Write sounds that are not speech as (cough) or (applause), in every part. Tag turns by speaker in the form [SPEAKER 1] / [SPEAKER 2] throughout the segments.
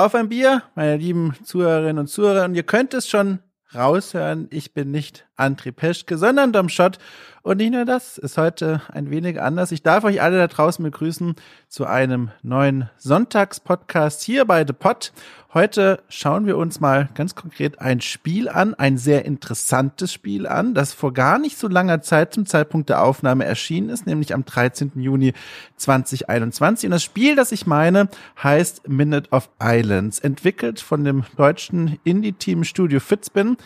[SPEAKER 1] Auf ein Bier, meine lieben Zuhörerinnen und Zuhörer. Und ihr könnt es schon raushören, ich bin nicht André Peschke, sondern Dom Schott. Und nicht nur das, ist heute ein wenig anders. Ich darf euch alle da draußen begrüßen zu einem neuen Sonntagspodcast hier bei The Pod. Heute schauen wir uns mal ganz konkret ein Spiel an, ein sehr interessantes Spiel an, das vor gar nicht so langer Zeit zum Zeitpunkt der Aufnahme erschienen ist, nämlich am 13. Juni 2021. Und das Spiel, das ich meine, heißt Minute of Islands, entwickelt von dem deutschen Indie-Team Studio Fitzbin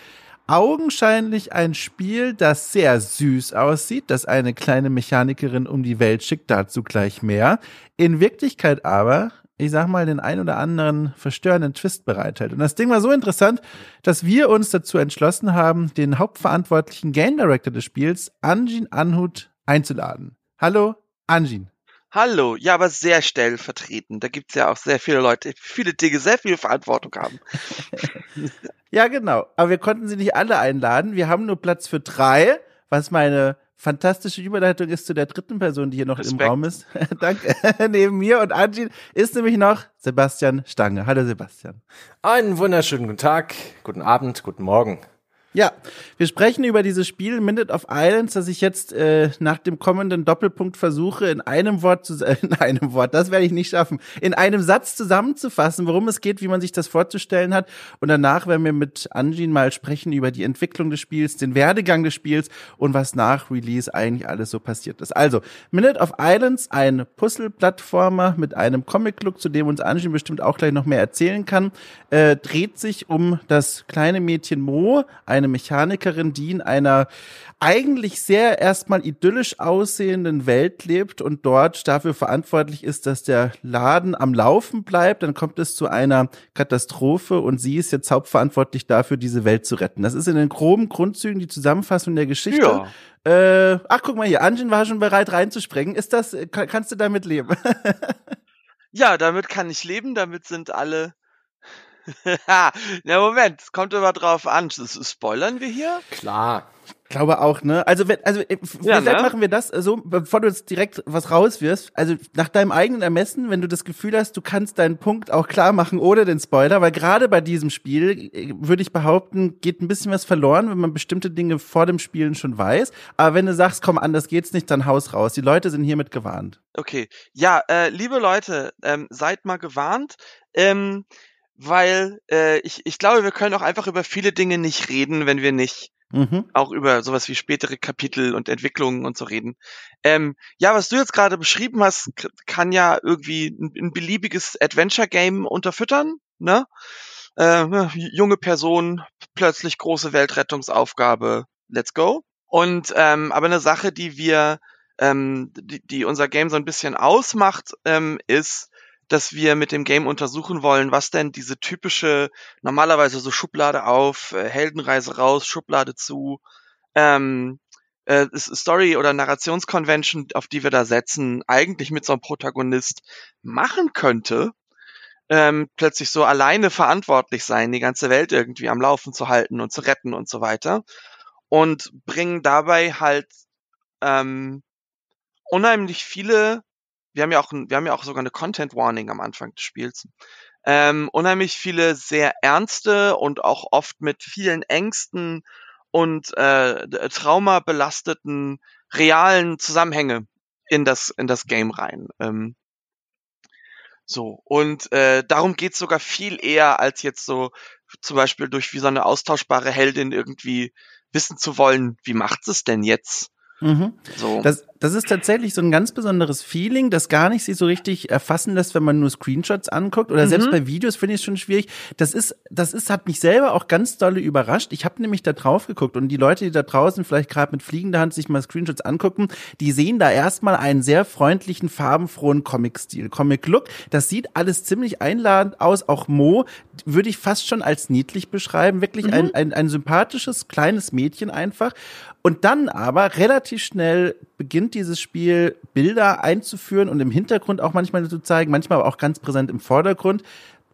[SPEAKER 1] augenscheinlich ein Spiel, das sehr süß aussieht, das eine kleine Mechanikerin um die Welt schickt, dazu gleich mehr. In Wirklichkeit aber, ich sag mal, den ein oder anderen verstörenden Twist bereithält. Und das Ding war so interessant, dass wir uns dazu entschlossen haben, den hauptverantwortlichen Game Director des Spiels, Anjin Anhut, einzuladen. Hallo, Anjin.
[SPEAKER 2] Hallo, ja, aber sehr stellvertretend. Da gibt's ja auch sehr viele Leute, viele Dinge, sehr viel Verantwortung haben. (laughs)
[SPEAKER 1] ja, genau. Aber wir konnten sie nicht alle einladen. Wir haben nur Platz für drei, was meine fantastische Überleitung ist zu der dritten Person, die hier noch Respekt. im Raum ist. (laughs) Danke. (laughs) Neben mir und Anjin ist nämlich noch Sebastian Stange. Hallo Sebastian.
[SPEAKER 3] Einen wunderschönen guten Tag, guten Abend, guten Morgen.
[SPEAKER 1] Ja, wir sprechen über dieses Spiel Minute of Islands, das ich jetzt äh, nach dem kommenden Doppelpunkt versuche, in einem Wort zu äh, (laughs) in einem Wort, das werde ich nicht schaffen, in einem Satz zusammenzufassen, worum es geht, wie man sich das vorzustellen hat. Und danach werden wir mit Anjin mal sprechen über die Entwicklung des Spiels, den Werdegang des Spiels und was nach Release eigentlich alles so passiert ist. Also, Minute of Islands, ein Puzzle-Plattformer mit einem Comic-Look, zu dem uns Anjin bestimmt auch gleich noch mehr erzählen kann, äh, dreht sich um das kleine Mädchen Mo, ein eine Mechanikerin, die in einer eigentlich sehr erstmal idyllisch aussehenden Welt lebt und dort dafür verantwortlich ist, dass der Laden am Laufen bleibt. Dann kommt es zu einer Katastrophe und sie ist jetzt hauptverantwortlich dafür, diese Welt zu retten. Das ist in den groben Grundzügen die Zusammenfassung der Geschichte. Ja. Äh, ach, guck mal hier, Anjin war schon bereit reinzuspringen. Ist das, kann, kannst du damit leben? (laughs)
[SPEAKER 2] ja, damit kann ich leben. Damit sind alle ja, Moment, es kommt immer drauf an. Spoilern wir hier?
[SPEAKER 3] Klar.
[SPEAKER 1] Ich glaube auch, ne? Also, wenn, also äh, ja, vielleicht ne? machen wir das so, bevor du jetzt direkt was rauswirfst. Also nach deinem eigenen Ermessen, wenn du das Gefühl hast, du kannst deinen Punkt auch klar machen ohne den Spoiler, weil gerade bei diesem Spiel äh, würde ich behaupten, geht ein bisschen was verloren, wenn man bestimmte Dinge vor dem Spielen schon weiß. Aber wenn du sagst, komm, anders geht's nicht, dann haus raus. Die Leute sind hiermit gewarnt.
[SPEAKER 2] Okay, ja, äh, liebe Leute, ähm, seid mal gewarnt. Ähm, weil äh, ich, ich glaube, wir können auch einfach über viele Dinge nicht reden, wenn wir nicht mhm. auch über sowas wie spätere Kapitel und Entwicklungen und so reden. Ähm, ja, was du jetzt gerade beschrieben hast, kann ja irgendwie ein, ein beliebiges Adventure-Game unterfüttern, ne? Äh, junge Person, plötzlich große Weltrettungsaufgabe, let's go. Und ähm, aber eine Sache, die wir, ähm, die, die unser Game so ein bisschen ausmacht, ähm, ist, dass wir mit dem Game untersuchen wollen, was denn diese typische, normalerweise so Schublade auf, äh, Heldenreise raus, Schublade zu, ähm, äh, Story- oder Narrationskonvention, auf die wir da setzen, eigentlich mit so einem Protagonist machen könnte, ähm, plötzlich so alleine verantwortlich sein, die ganze Welt irgendwie am Laufen zu halten und zu retten und so weiter. Und bringen dabei halt ähm, unheimlich viele wir haben ja auch, wir haben ja auch sogar eine Content Warning am Anfang des Spiels. Ähm, unheimlich viele sehr ernste und auch oft mit vielen Ängsten und äh, Trauma belasteten realen Zusammenhänge in das in das Game rein. Ähm, so und äh, darum geht's sogar viel eher als jetzt so zum Beispiel durch wie so eine austauschbare Heldin irgendwie wissen zu wollen, wie macht es denn jetzt?
[SPEAKER 1] Mhm. So. Das, das ist tatsächlich so ein ganz besonderes Feeling, das gar nicht sich so richtig erfassen lässt, wenn man nur Screenshots anguckt oder mhm. selbst bei Videos finde ich es schon schwierig. Das ist, das ist, hat mich selber auch ganz dolle überrascht. Ich habe nämlich da drauf geguckt und die Leute, die da draußen vielleicht gerade mit fliegender Hand sich mal Screenshots angucken, die sehen da erstmal einen sehr freundlichen, farbenfrohen Comic-Stil, Comic-Look. Das sieht alles ziemlich einladend aus. Auch Mo würde ich fast schon als niedlich beschreiben. Wirklich mhm. ein, ein, ein sympathisches, kleines Mädchen einfach. Und dann aber relativ schnell beginnt dieses Spiel Bilder einzuführen und im Hintergrund auch manchmal zu zeigen, manchmal aber auch ganz präsent im Vordergrund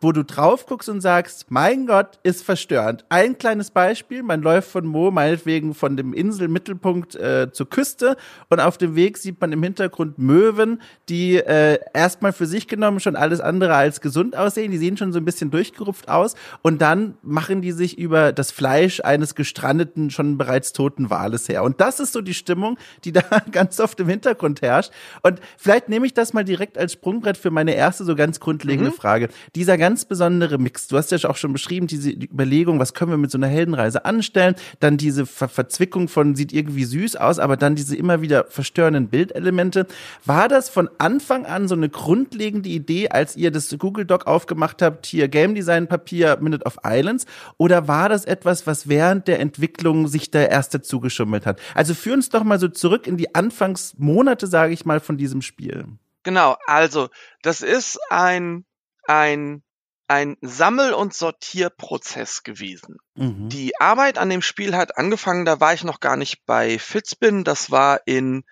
[SPEAKER 1] wo du drauf guckst und sagst, mein Gott, ist verstörend. Ein kleines Beispiel, man läuft von Mo, meinetwegen von dem Inselmittelpunkt äh, zur Küste und auf dem Weg sieht man im Hintergrund Möwen, die äh, erstmal für sich genommen schon alles andere als gesund aussehen. Die sehen schon so ein bisschen durchgerupft aus und dann machen die sich über das Fleisch eines gestrandeten, schon bereits toten Wales her. Und das ist so die Stimmung, die (laughs) da ganz oft im Hintergrund herrscht. Und vielleicht nehme ich das mal direkt als Sprungbrett für meine erste so ganz grundlegende mhm. Frage. Dieser ganz besondere Mix, du hast ja auch schon beschrieben, diese Überlegung, was können wir mit so einer Heldenreise anstellen, dann diese Ver Verzwickung von sieht irgendwie süß aus, aber dann diese immer wieder verstörenden Bildelemente. War das von Anfang an so eine grundlegende Idee, als ihr das Google Doc aufgemacht habt, hier Game Design Papier Minute of Islands, oder war das etwas, was während der Entwicklung sich da erst dazu geschummelt hat? Also führ uns doch mal so zurück in die Anfangsmonate, sage ich mal, von diesem Spiel.
[SPEAKER 2] Genau, also das ist ein ein ein Sammel- und Sortierprozess gewesen. Mhm. Die Arbeit an dem Spiel hat angefangen, da war ich noch gar nicht bei Fitzbin, das war in,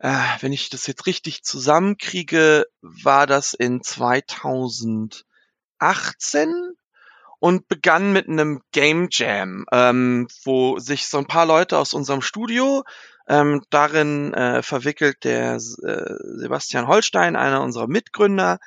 [SPEAKER 2] äh, wenn ich das jetzt richtig zusammenkriege, war das in 2018 und begann mit einem Game Jam, ähm, wo sich so ein paar Leute aus unserem Studio ähm, darin äh, verwickelt der äh, Sebastian Holstein, einer unserer Mitgründer,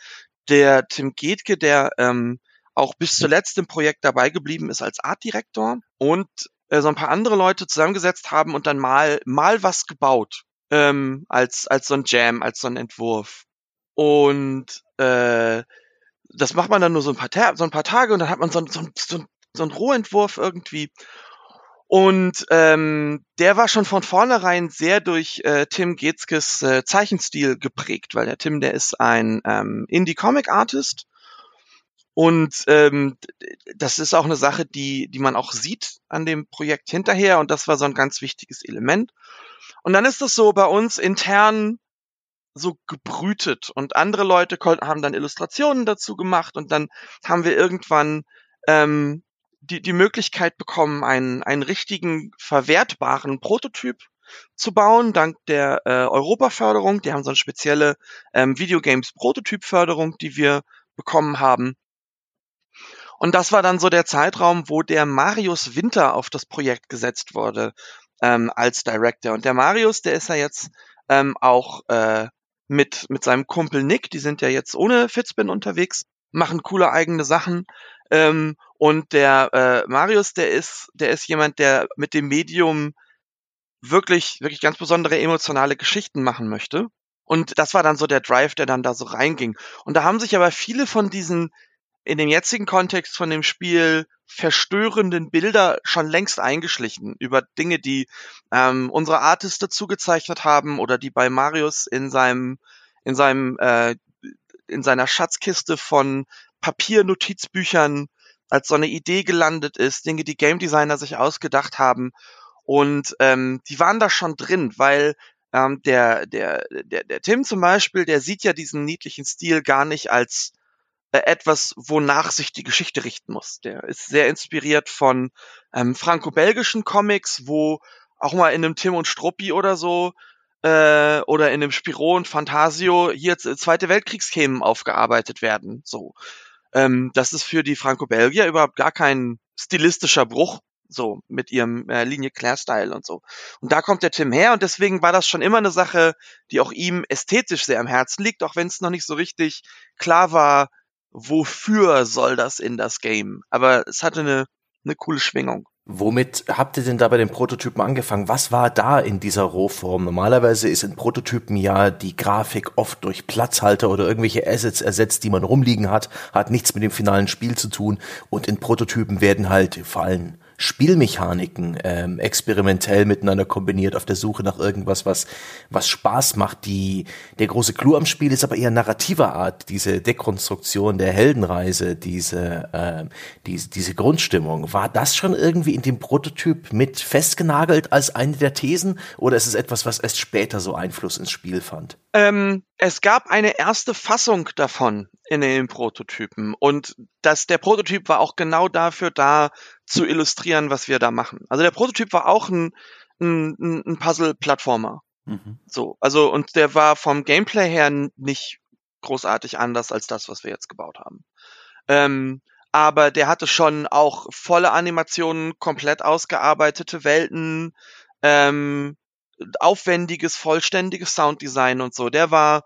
[SPEAKER 2] der Tim Getke, der ähm, auch bis zuletzt im Projekt dabei geblieben ist als Artdirektor und äh, so ein paar andere Leute zusammengesetzt haben und dann mal mal was gebaut ähm, als als so ein Jam, als so ein Entwurf. Und äh, das macht man dann nur so ein paar, so ein paar Tage und dann hat man so, so, so, so einen Rohentwurf irgendwie. Und ähm, der war schon von vornherein sehr durch äh, Tim Getzkes äh, Zeichenstil geprägt, weil der Tim, der ist ein ähm, Indie-Comic-Artist. Und ähm, das ist auch eine Sache, die, die man auch sieht an dem Projekt hinterher. Und das war so ein ganz wichtiges Element. Und dann ist es so bei uns intern so gebrütet und andere Leute haben dann Illustrationen dazu gemacht und dann haben wir irgendwann ähm, die, die Möglichkeit bekommen, einen, einen richtigen verwertbaren Prototyp zu bauen, dank der äh, Europaförderung. Die haben so eine spezielle ähm, Videogames Prototypförderung, die wir bekommen haben. Und das war dann so der Zeitraum, wo der Marius Winter auf das Projekt gesetzt wurde ähm, als Director. Und der Marius, der ist ja jetzt ähm, auch äh, mit, mit seinem Kumpel Nick, die sind ja jetzt ohne Fitzbin unterwegs, machen coole eigene Sachen. Ähm, und der äh, Marius, der ist, der ist jemand, der mit dem Medium wirklich, wirklich ganz besondere emotionale Geschichten machen möchte. Und das war dann so der Drive, der dann da so reinging. Und da haben sich aber viele von diesen, in dem jetzigen Kontext von dem Spiel, verstörenden Bilder schon längst eingeschlichen über Dinge, die ähm, unsere Artists dazu gezeichnet haben oder die bei Marius in seinem, in seinem, äh, in seiner Schatzkiste von Papiernotizbüchern als so eine Idee gelandet ist, Dinge, die Game Designer sich ausgedacht haben. Und ähm, die waren da schon drin, weil ähm, der, der, der, der Tim zum Beispiel, der sieht ja diesen niedlichen Stil gar nicht als äh, etwas, wonach sich die Geschichte richten muss. Der ist sehr inspiriert von ähm, franco-belgischen Comics, wo auch mal in einem Tim und Struppi oder so äh, oder in einem Spiro und Fantasio hier Zweite Weltkriegsthemen aufgearbeitet werden. So, ähm, das ist für die Franco-Belgier überhaupt gar kein stilistischer Bruch, so mit ihrem äh, Linie Claire Style und so. Und da kommt der Tim her und deswegen war das schon immer eine Sache, die auch ihm ästhetisch sehr am Herzen liegt, auch wenn es noch nicht so richtig klar war, wofür soll das in das Game. Aber es hatte eine, eine coole Schwingung.
[SPEAKER 3] Womit habt ihr denn da bei den Prototypen angefangen? Was war da in dieser Rohform? Normalerweise ist in Prototypen ja die Grafik oft durch Platzhalter oder irgendwelche Assets ersetzt, die man rumliegen hat, hat nichts mit dem finalen Spiel zu tun und in Prototypen werden halt vor Spielmechaniken ähm, experimentell miteinander kombiniert auf der Suche nach irgendwas, was was Spaß macht. Die der große Clou am Spiel ist aber eher narrativer Art, diese Dekonstruktion der Heldenreise, diese äh, diese diese Grundstimmung. War das schon irgendwie in dem Prototyp mit festgenagelt als eine der Thesen oder ist es etwas, was erst später so Einfluss ins Spiel fand?
[SPEAKER 2] Ähm, es gab eine erste Fassung davon in den Prototypen und das, der Prototyp war auch genau dafür da, zu illustrieren, was wir da machen. Also der Prototyp war auch ein, ein, ein Puzzle-Plattformer. Mhm. So, also und der war vom Gameplay her nicht großartig anders als das, was wir jetzt gebaut haben. Ähm, aber der hatte schon auch volle Animationen, komplett ausgearbeitete Welten, ähm, aufwendiges, vollständiges Sounddesign und so. Der war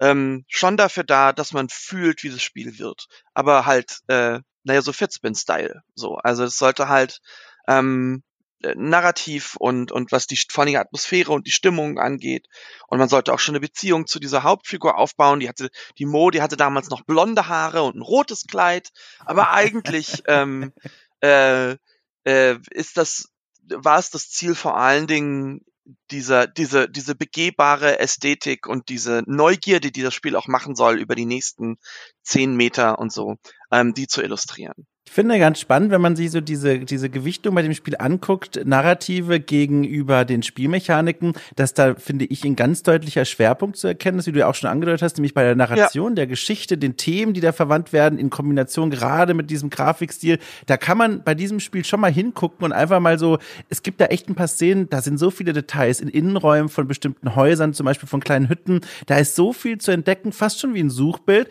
[SPEAKER 2] ähm, schon dafür da, dass man fühlt, wie das Spiel wird. Aber halt, äh, naja, so Fitspin-Style. So. Also es sollte halt ähm, äh, narrativ und, und was die vor allem Atmosphäre und die Stimmung angeht. Und man sollte auch schon eine Beziehung zu dieser Hauptfigur aufbauen. Die hatte, die Mo, die hatte damals noch blonde Haare und ein rotes Kleid. Aber eigentlich (laughs) ähm, äh, äh, ist das, war es das Ziel vor allen Dingen, dieser, diese, diese begehbare Ästhetik und diese Neugierde, die das Spiel auch machen soll über die nächsten zehn Meter und so, ähm, die zu illustrieren.
[SPEAKER 1] Ich finde ganz spannend, wenn man sich so diese, diese Gewichtung bei dem Spiel anguckt, Narrative gegenüber den Spielmechaniken, dass da, finde ich, ein ganz deutlicher Schwerpunkt zu erkennen ist, wie du ja auch schon angedeutet hast, nämlich bei der Narration, ja. der Geschichte, den Themen, die da verwandt werden, in Kombination gerade mit diesem Grafikstil. Da kann man bei diesem Spiel schon mal hingucken und einfach mal so, es gibt da echt ein paar Szenen, da sind so viele Details in Innenräumen von bestimmten Häusern, zum Beispiel von kleinen Hütten. Da ist so viel zu entdecken, fast schon wie ein Suchbild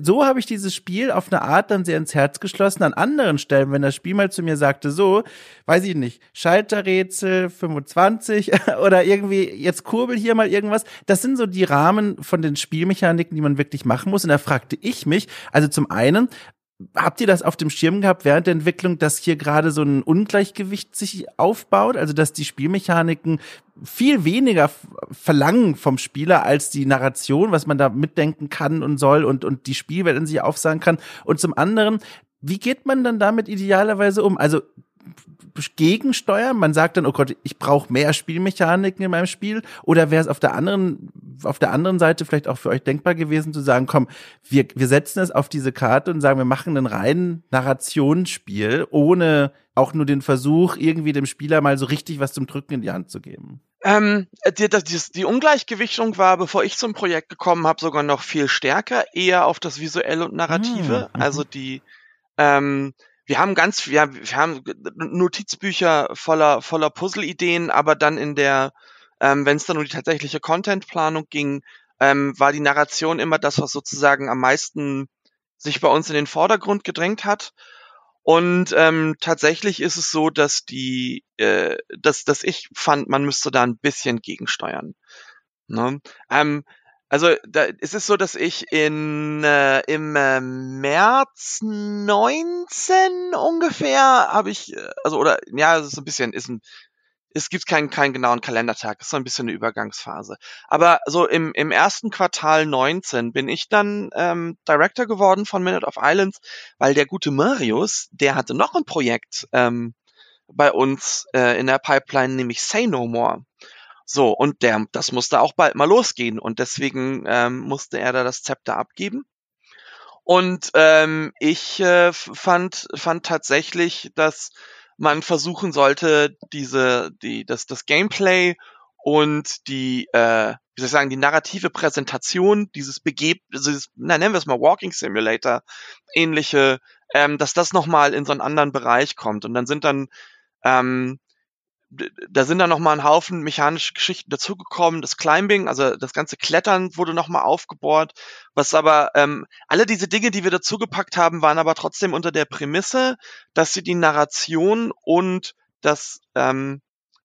[SPEAKER 1] so habe ich dieses Spiel auf eine Art dann sehr ins Herz geschlossen. An anderen Stellen, wenn das Spiel mal zu mir sagte, so, weiß ich nicht, Schalterrätsel 25 (laughs) oder irgendwie, jetzt kurbel hier mal irgendwas. Das sind so die Rahmen von den Spielmechaniken, die man wirklich machen muss. Und da fragte ich mich, also zum einen, Habt ihr das auf dem Schirm gehabt während der Entwicklung, dass hier gerade so ein Ungleichgewicht sich aufbaut? Also, dass die Spielmechaniken viel weniger verlangen vom Spieler als die Narration, was man da mitdenken kann und soll und, und die Spielwelt in sich aufsagen kann. Und zum anderen, wie geht man dann damit idealerweise um? Also, gegensteuern? Man sagt dann, oh Gott, ich brauche mehr Spielmechaniken in meinem Spiel? Oder wäre es auf der anderen, auf der anderen Seite vielleicht auch für euch denkbar gewesen zu sagen, komm, wir, wir setzen es auf diese Karte und sagen, wir machen ein rein Narrationsspiel, ohne auch nur den Versuch, irgendwie dem Spieler mal so richtig was zum Drücken in die Hand zu geben?
[SPEAKER 2] Ähm, die, die, die Ungleichgewichtung war, bevor ich zum Projekt gekommen habe, sogar noch viel stärker, eher auf das Visuelle und Narrative. Mhm. Also die, ähm, wir haben ganz, wir, wir haben Notizbücher voller, voller Puzzle-Ideen, aber dann in der, ähm, wenn es dann um die tatsächliche Contentplanung ging, ähm, war die Narration immer das, was sozusagen am meisten sich bei uns in den Vordergrund gedrängt hat. Und ähm, tatsächlich ist es so, dass die, äh, dass, dass ich fand, man müsste da ein bisschen gegensteuern. Ne? Ähm, also da ist es so, dass ich in äh, im äh, März 19 ungefähr habe ich äh, also oder ja, es ist ein bisschen ist ein es gibt keinen keinen genauen Kalendertag, es ist so ein bisschen eine Übergangsphase. Aber so im im ersten Quartal 19 bin ich dann ähm, Director geworden von Minute of Islands, weil der gute Marius, der hatte noch ein Projekt ähm, bei uns äh, in der Pipeline, nämlich Say No More. So, und der, das musste auch bald mal losgehen und deswegen ähm, musste er da das Zepter abgeben. Und ähm, ich äh, fand, fand tatsächlich, dass man versuchen sollte, diese, die, das, das Gameplay und die, äh, wie soll ich sagen, die narrative Präsentation dieses Begeb, dieses, na, nennen wir es mal Walking Simulator, ähnliche, ähm, dass das nochmal in so einen anderen Bereich kommt. Und dann sind dann ähm, da sind dann noch mal ein Haufen mechanische Geschichten dazugekommen. Das Climbing, also das ganze Klettern wurde noch mal aufgebohrt. Was aber ähm, alle diese Dinge, die wir dazugepackt haben, waren aber trotzdem unter der Prämisse, dass sie die Narration und das ähm,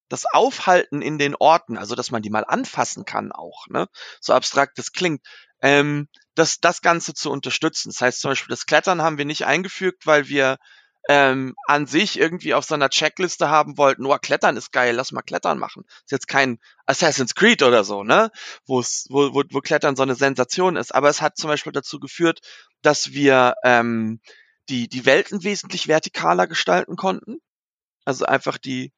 [SPEAKER 2] das Aufhalten in den Orten, also dass man die mal anfassen kann auch, ne? So abstrakt das klingt, ähm, das das Ganze zu unterstützen. Das heißt zum Beispiel das Klettern haben wir nicht eingefügt, weil wir ähm, an sich irgendwie auf seiner Checkliste haben wollten, nur Klettern ist geil, lass mal Klettern machen. Ist jetzt kein Assassin's Creed oder so, ne? Wo's, wo, wo, wo Klettern so eine Sensation ist. Aber es hat zum Beispiel dazu geführt, dass wir ähm, die, die Welten wesentlich vertikaler gestalten konnten. Also einfach die,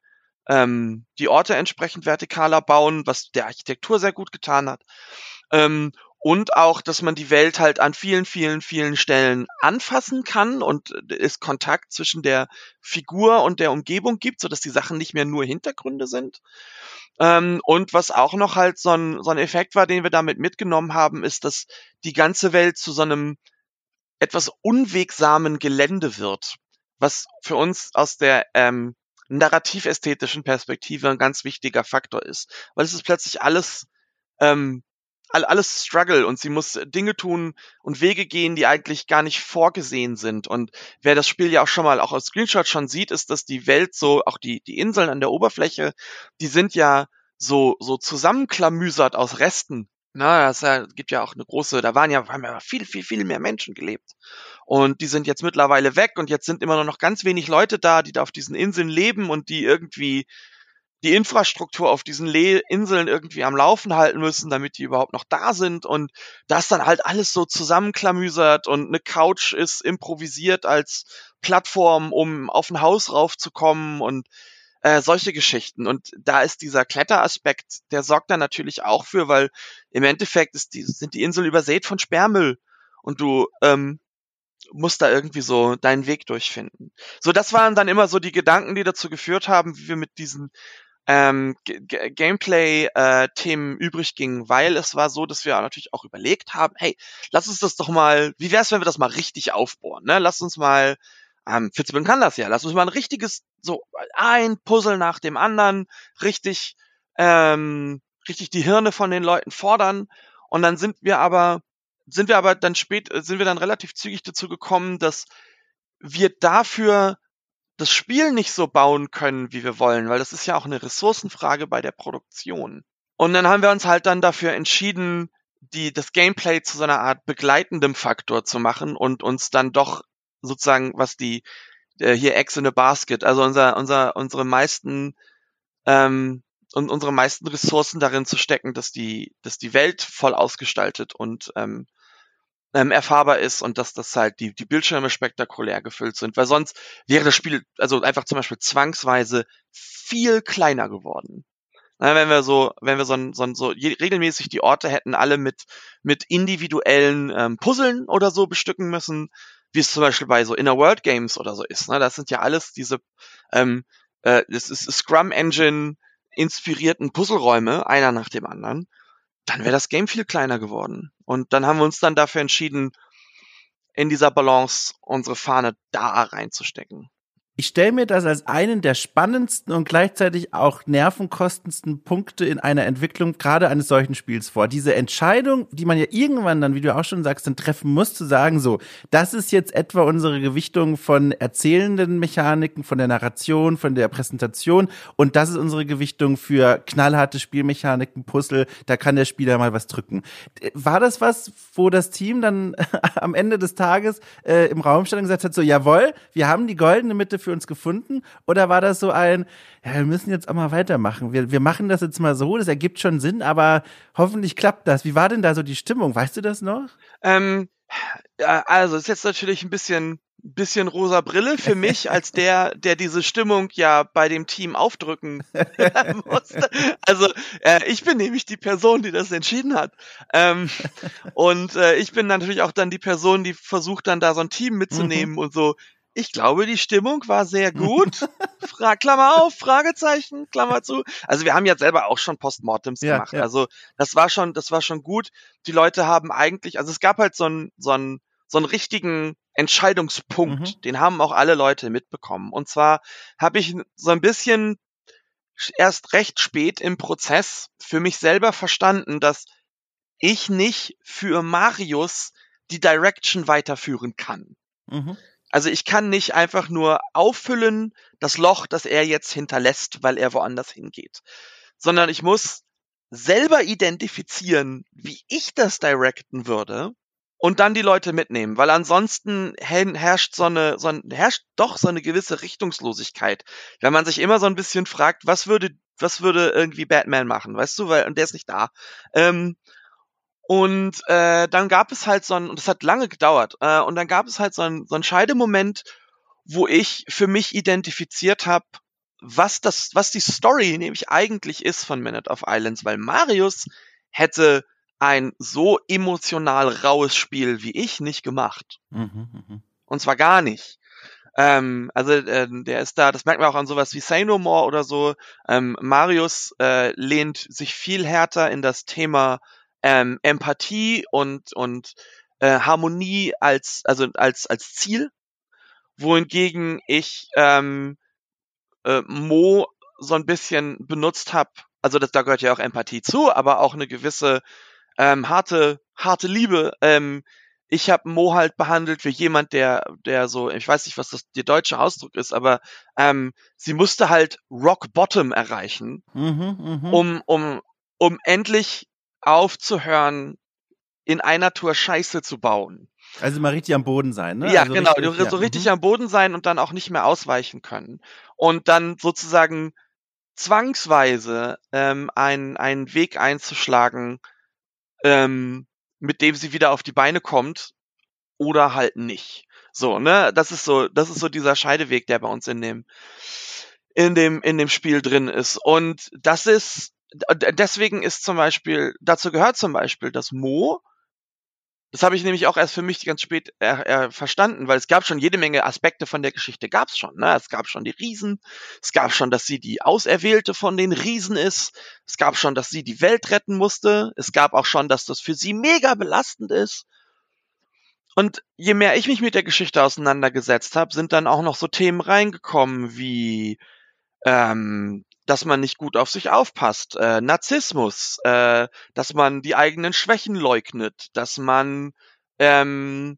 [SPEAKER 2] ähm, die Orte entsprechend vertikaler bauen, was der Architektur sehr gut getan hat. Ähm, und auch, dass man die Welt halt an vielen, vielen, vielen Stellen anfassen kann und es Kontakt zwischen der Figur und der Umgebung gibt, so dass die Sachen nicht mehr nur Hintergründe sind. Ähm, und was auch noch halt so ein, so ein Effekt war, den wir damit mitgenommen haben, ist, dass die ganze Welt zu so einem etwas unwegsamen Gelände wird, was für uns aus der ähm, narrativ-ästhetischen Perspektive ein ganz wichtiger Faktor ist, weil es ist plötzlich alles ähm, alles Struggle und sie muss Dinge tun und Wege gehen, die eigentlich gar nicht vorgesehen sind. Und wer das Spiel ja auch schon mal auch als Screenshot schon sieht, ist, dass die Welt so, auch die, die Inseln an der Oberfläche, die sind ja so, so zusammenklamüsert aus Resten. Na, es gibt ja auch eine große, da waren ja, haben ja viel, viel, viel mehr Menschen gelebt. Und die sind jetzt mittlerweile weg und jetzt sind immer nur noch ganz wenig Leute da, die da auf diesen Inseln leben und die irgendwie die Infrastruktur auf diesen Le Inseln irgendwie am Laufen halten müssen, damit die überhaupt noch da sind und das dann halt alles so zusammenklamüsert und eine Couch ist improvisiert als Plattform, um auf ein Haus raufzukommen und äh, solche Geschichten. Und da ist dieser Kletteraspekt, der sorgt dann natürlich auch für, weil im Endeffekt ist die, sind die Inseln übersät von Sperrmüll und du ähm, musst da irgendwie so deinen Weg durchfinden. So, das waren dann immer so die Gedanken, die dazu geführt haben, wie wir mit diesen ähm, Gameplay-Themen äh, übrig gingen, weil es war so, dass wir natürlich auch überlegt haben, hey, lass uns das doch mal, wie wär's, wenn wir das mal richtig aufbohren, ne? Lass uns mal, ähm, Fitzbin kann das ja, lass uns mal ein richtiges, so ein Puzzle nach dem anderen, richtig, ähm, richtig die Hirne von den Leuten fordern und dann sind wir aber, sind wir aber dann spät, sind wir dann relativ zügig dazu gekommen, dass wir dafür das Spiel nicht so bauen können, wie wir wollen, weil das ist ja auch eine Ressourcenfrage bei der Produktion. Und dann haben wir uns halt dann dafür entschieden, die, das Gameplay zu so einer Art begleitendem Faktor zu machen und uns dann doch sozusagen, was die, äh, hier Eggs in a Basket, also unser, unser, unsere meisten, ähm, und unsere meisten Ressourcen darin zu stecken, dass die, dass die Welt voll ausgestaltet und ähm, ähm, erfahrbar ist und dass das halt die, die Bildschirme spektakulär gefüllt sind, weil sonst wäre das Spiel also einfach zum Beispiel zwangsweise viel kleiner geworden. Na, wenn wir so, wenn wir so, so, so regelmäßig die Orte hätten alle mit, mit individuellen ähm, Puzzeln oder so bestücken müssen, wie es zum Beispiel bei so Inner World Games oder so ist. Ne? Das sind ja alles diese, ähm, äh, das ist Scrum Engine inspirierten Puzzleräume, einer nach dem anderen dann wäre das Game viel kleiner geworden. Und dann haben wir uns dann dafür entschieden, in dieser Balance unsere Fahne da reinzustecken
[SPEAKER 1] ich stelle mir das als einen der spannendsten und gleichzeitig auch nervenkostendsten Punkte in einer Entwicklung gerade eines solchen Spiels vor. Diese Entscheidung, die man ja irgendwann dann, wie du auch schon sagst, dann treffen muss, zu sagen, so, das ist jetzt etwa unsere Gewichtung von erzählenden Mechaniken, von der Narration, von der Präsentation und das ist unsere Gewichtung für knallharte Spielmechaniken, Puzzle, da kann der Spieler mal was drücken. War das was, wo das Team dann (laughs) am Ende des Tages äh, im Raum stand und gesagt hat, so, jawohl, wir haben die goldene Mitte für uns gefunden? Oder war das so ein, ja, wir müssen jetzt auch mal weitermachen. Wir, wir machen das jetzt mal so, das ergibt schon Sinn, aber hoffentlich klappt das. Wie war denn da so die Stimmung? Weißt du das noch?
[SPEAKER 2] Ähm, also, ist jetzt natürlich ein bisschen bisschen rosa Brille für mich als der, der diese Stimmung ja bei dem Team aufdrücken (laughs) musste. Also äh, ich bin nämlich die Person, die das entschieden hat. Ähm, und äh, ich bin natürlich auch dann die Person, die versucht dann da so ein Team mitzunehmen mhm. und so ich glaube, die Stimmung war sehr (laughs) gut. Fra Klammer auf, Fragezeichen, Klammer zu. Also wir haben ja selber auch schon Postmortems ja, gemacht. Ja. Also das war schon, das war schon gut. Die Leute haben eigentlich, also es gab halt so einen, so einen, so einen richtigen Entscheidungspunkt. Mhm. Den haben auch alle Leute mitbekommen. Und zwar habe ich so ein bisschen erst recht spät im Prozess für mich selber verstanden, dass ich nicht für Marius die Direction weiterführen kann. Mhm. Also ich kann nicht einfach nur auffüllen das Loch, das er jetzt hinterlässt, weil er woanders hingeht, sondern ich muss selber identifizieren, wie ich das directen würde und dann die Leute mitnehmen, weil ansonsten herrscht so eine, so ein, herrscht doch so eine gewisse Richtungslosigkeit, wenn man sich immer so ein bisschen fragt, was würde, was würde irgendwie Batman machen, weißt du, weil und der ist nicht da. Ähm, und äh, dann gab es halt so ein, und das hat lange gedauert, äh, und dann gab es halt so ein, so ein Scheidemoment, wo ich für mich identifiziert habe, was das, was die Story nämlich eigentlich ist von Minute of Islands, weil Marius hätte ein so emotional raues Spiel wie ich nicht gemacht. Mhm, mh. Und zwar gar nicht. Ähm, also äh, der ist da, das merkt man auch an sowas wie Say No More oder so. Ähm, Marius äh, lehnt sich viel härter in das Thema ähm, Empathie und, und äh, Harmonie als, also als, als Ziel, wohingegen ich ähm, äh, Mo so ein bisschen benutzt habe, also das, da gehört ja auch Empathie zu, aber auch eine gewisse ähm, harte, harte Liebe. Ähm, ich habe Mo halt behandelt wie jemand, der, der so, ich weiß nicht, was das der deutsche Ausdruck ist, aber ähm, sie musste halt Rock Bottom erreichen, mhm, mh. um, um, um endlich aufzuhören, in einer Tour Scheiße zu bauen.
[SPEAKER 1] Also mal richtig am Boden sein, ne?
[SPEAKER 2] Ja,
[SPEAKER 1] also
[SPEAKER 2] genau, richtig, so richtig mhm. am Boden sein und dann auch nicht mehr ausweichen können. Und dann sozusagen zwangsweise ähm, einen, einen Weg einzuschlagen, ähm, mit dem sie wieder auf die Beine kommt oder halt nicht. So, ne? Das ist so, das ist so dieser Scheideweg, der bei uns in dem, in dem, in dem Spiel drin ist. Und das ist, deswegen ist zum Beispiel, dazu gehört zum Beispiel, dass Mo das habe ich nämlich auch erst für mich ganz spät äh, äh, verstanden, weil es gab schon jede Menge Aspekte von der Geschichte, gab es schon. Ne? Es gab schon die Riesen, es gab schon, dass sie die Auserwählte von den Riesen ist, es gab schon, dass sie die Welt retten musste, es gab auch schon, dass das für sie mega belastend ist. Und je mehr ich mich mit der Geschichte auseinandergesetzt habe, sind dann auch noch so Themen reingekommen wie ähm, dass man nicht gut auf sich aufpasst, äh, Narzissmus, äh, dass man die eigenen Schwächen leugnet, dass man ähm,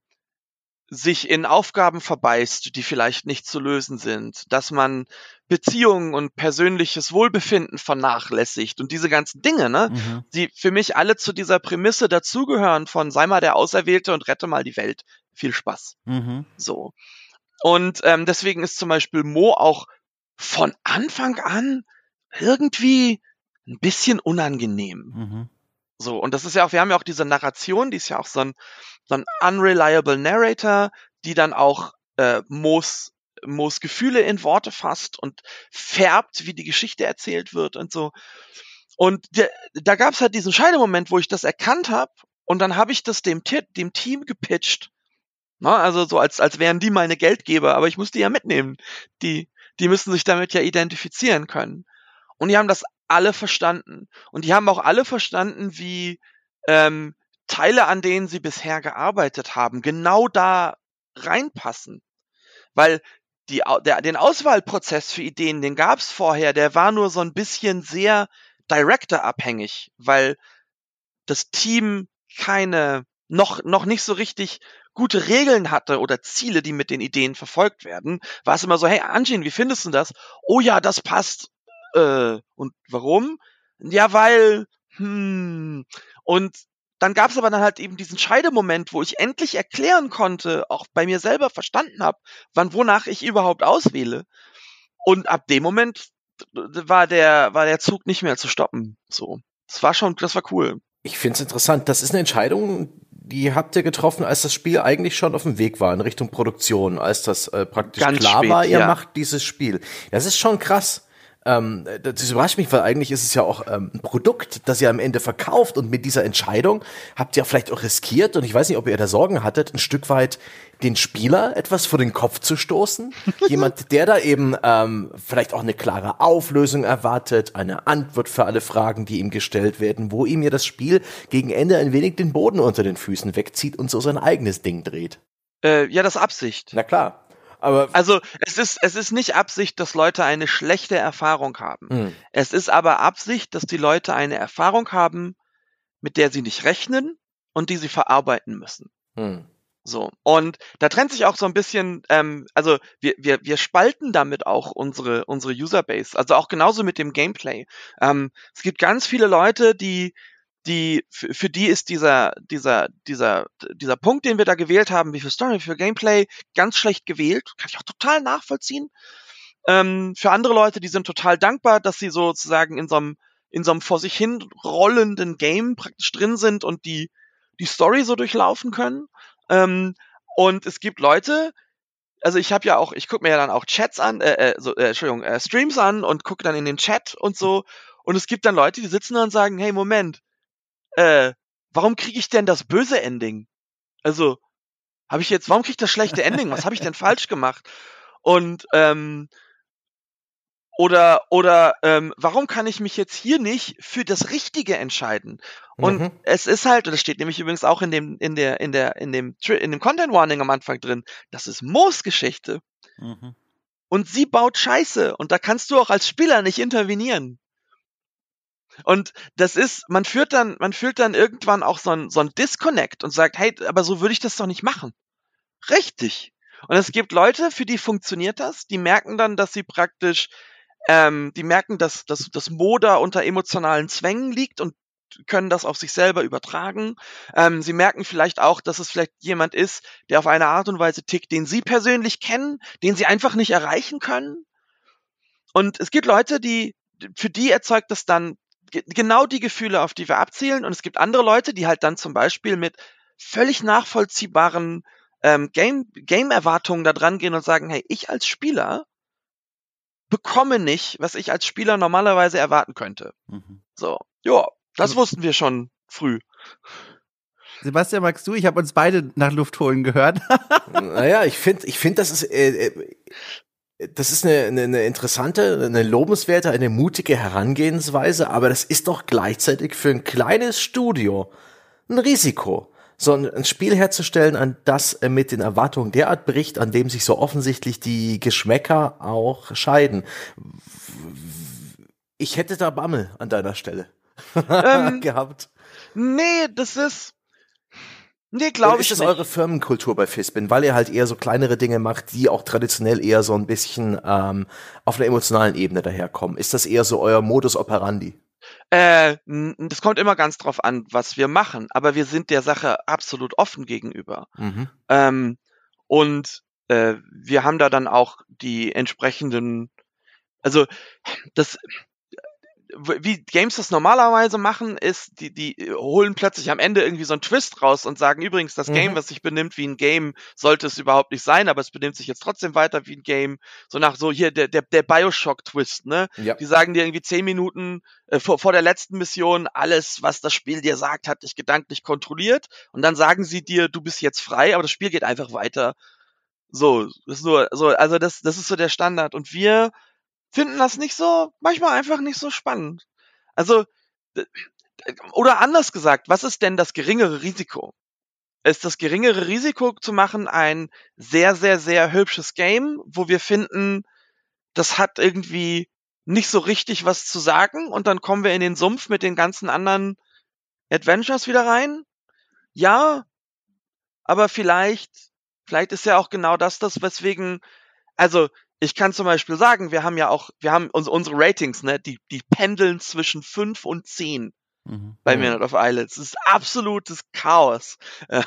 [SPEAKER 2] sich in Aufgaben verbeißt, die vielleicht nicht zu lösen sind, dass man Beziehungen und persönliches Wohlbefinden vernachlässigt und diese ganzen Dinge, ne, mhm. die für mich alle zu dieser Prämisse dazugehören von sei mal der Auserwählte und rette mal die Welt. Viel Spaß. Mhm. So. Und ähm, deswegen ist zum Beispiel Mo auch von Anfang an irgendwie ein bisschen unangenehm. Mhm. So, und das ist ja auch, wir haben ja auch diese Narration, die ist ja auch so ein, so ein unreliable Narrator, die dann auch äh, Moos, Moos Gefühle in Worte fasst und färbt, wie die Geschichte erzählt wird und so. Und der, da gab es halt diesen Scheidemoment, wo ich das erkannt habe und dann habe ich das dem, dem Team gepitcht. Na, also so als, als wären die meine Geldgeber, aber ich muss die ja mitnehmen. Die, die müssen sich damit ja identifizieren können. Und die haben das alle verstanden. Und die haben auch alle verstanden, wie ähm, Teile, an denen sie bisher gearbeitet haben, genau da reinpassen. Weil die, der, den Auswahlprozess für Ideen, den gab's vorher, der war nur so ein bisschen sehr Director-abhängig, weil das Team keine, noch, noch nicht so richtig gute Regeln hatte oder Ziele, die mit den Ideen verfolgt werden, war es immer so, hey Anjin, wie findest du das? Oh ja, das passt äh, und warum? Ja, weil, hm, und dann gab es aber dann halt eben diesen Scheidemoment, wo ich endlich erklären konnte, auch bei mir selber verstanden habe, wann wonach ich überhaupt auswähle. Und ab dem Moment war der war der Zug nicht mehr zu stoppen. So, das war schon, das war cool.
[SPEAKER 3] Ich finde es interessant. Das ist eine Entscheidung, die habt ihr getroffen, als das Spiel eigentlich schon auf dem Weg war in Richtung Produktion, als das äh, praktisch Ganz klar spät, war, ihr ja. macht dieses Spiel. Das ist schon krass. Ähm, das überrascht mich, weil eigentlich ist es ja auch ähm, ein Produkt, das ihr am Ende verkauft und mit dieser Entscheidung habt ihr vielleicht auch riskiert und ich weiß nicht, ob ihr da Sorgen hattet, ein Stück weit den Spieler etwas vor den Kopf zu stoßen. (laughs) Jemand, der da eben ähm, vielleicht auch eine klare Auflösung erwartet, eine Antwort für alle Fragen, die ihm gestellt werden, wo ihm ja das Spiel gegen Ende ein wenig den Boden unter den Füßen wegzieht und so sein eigenes Ding dreht.
[SPEAKER 2] Äh, ja, das Absicht.
[SPEAKER 3] Na klar.
[SPEAKER 2] Aber also es ist, es ist nicht Absicht, dass Leute eine schlechte Erfahrung haben. Mhm. Es ist aber Absicht, dass die Leute eine Erfahrung haben, mit der sie nicht rechnen und die sie verarbeiten müssen. Mhm. So. Und da trennt sich auch so ein bisschen, ähm, also wir, wir, wir spalten damit auch unsere, unsere Userbase. Also auch genauso mit dem Gameplay. Ähm, es gibt ganz viele Leute, die die, für, für die ist dieser, dieser, dieser, dieser Punkt, den wir da gewählt haben, wie für Story, für Gameplay, ganz schlecht gewählt. Kann ich auch total nachvollziehen. Ähm, für andere Leute, die sind total dankbar, dass sie sozusagen in so einem, in so einem vor sich hin rollenden Game praktisch drin sind und die, die Story so durchlaufen können. Ähm, und es gibt Leute, also ich habe ja auch, ich gucke mir ja dann auch Chats an, äh, äh, so, äh, Entschuldigung, äh, Streams an und gucke dann in den Chat und so. Und es gibt dann Leute, die sitzen da und sagen, hey, Moment, äh, warum kriege ich denn das böse Ending? Also, habe ich jetzt, warum kriege ich das schlechte Ending? Was habe ich denn falsch gemacht? Und ähm, oder oder ähm, warum kann ich mich jetzt hier nicht für das Richtige entscheiden? Und mhm. es ist halt, und das steht nämlich übrigens auch in dem in der in der in dem in dem Content Warning am Anfang drin, das ist Moos Geschichte. Mhm. Und sie baut Scheiße und da kannst du auch als Spieler nicht intervenieren. Und das ist, man führt dann, man führt dann irgendwann auch so ein, so ein Disconnect und sagt, hey, aber so würde ich das doch nicht machen. Richtig. Und es gibt Leute, für die funktioniert das, die merken dann, dass sie praktisch, ähm, die merken, dass, dass das Moda unter emotionalen Zwängen liegt und können das auf sich selber übertragen. Ähm, sie merken vielleicht auch, dass es vielleicht jemand ist, der auf eine Art und Weise tickt, den sie persönlich kennen, den sie einfach nicht erreichen können. Und es gibt Leute, die, für die erzeugt das dann genau die Gefühle, auf die wir abzielen. Und es gibt andere Leute, die halt dann zum Beispiel mit völlig nachvollziehbaren ähm, Game, Game-Erwartungen da dran gehen und sagen, hey, ich als Spieler bekomme nicht, was ich als Spieler normalerweise erwarten könnte. Mhm. So, ja, das also wussten wir schon früh.
[SPEAKER 1] Sebastian, magst du? Ich habe uns beide nach Luft holen gehört.
[SPEAKER 3] naja, ich finde, ich finde, das ist, äh, äh, das ist eine, eine, eine interessante, eine lobenswerte, eine mutige Herangehensweise, aber das ist doch gleichzeitig für ein kleines Studio ein Risiko so ein, Spiel herzustellen, an das äh, mit den Erwartungen derart bricht, an dem sich so offensichtlich die Geschmäcker auch scheiden. Ich hätte da Bammel an deiner Stelle ähm, (laughs) gehabt.
[SPEAKER 2] Nee, das ist. Nee, glaube ich
[SPEAKER 3] ist
[SPEAKER 2] das
[SPEAKER 3] eure Firmenkultur bei Fispin, weil ihr halt eher so kleinere Dinge macht, die auch traditionell eher so ein bisschen ähm, auf einer emotionalen Ebene daherkommen? Ist das eher so euer Modus operandi?
[SPEAKER 2] Äh, das kommt immer ganz drauf an, was wir machen, aber wir sind der Sache absolut offen gegenüber. Mhm. Ähm, und äh, wir haben da dann auch die entsprechenden, also das, wie Games das normalerweise machen, ist, die, die holen plötzlich am Ende irgendwie so einen Twist raus und sagen, übrigens, das Game, mhm. was sich benimmt wie ein Game, sollte es überhaupt nicht sein, aber es benimmt sich jetzt trotzdem weiter wie ein Game. So nach so hier der, der, der Bioshock-Twist, ne? Ja. Die sagen dir irgendwie zehn Minuten äh, vor, vor der letzten Mission, alles, was das Spiel dir sagt, hat dich gedanklich kontrolliert. Und dann sagen sie dir, du bist jetzt frei, aber das Spiel geht einfach weiter. So, ist nur, so, also das, das ist so der Standard. Und wir finden das nicht so, manchmal einfach nicht so spannend. Also, oder anders gesagt, was ist denn das geringere Risiko? Ist das geringere Risiko zu machen ein sehr, sehr, sehr hübsches Game, wo wir finden, das hat irgendwie nicht so richtig was zu sagen und dann kommen wir in den Sumpf mit den ganzen anderen Adventures wieder rein? Ja, aber vielleicht, vielleicht ist ja auch genau das das, weswegen, also ich kann zum Beispiel sagen, wir haben ja auch, wir haben uns, unsere Ratings, ne, die, die pendeln zwischen fünf und zehn mhm. bei mhm. Of Islands. Das ist absolutes Chaos. (laughs)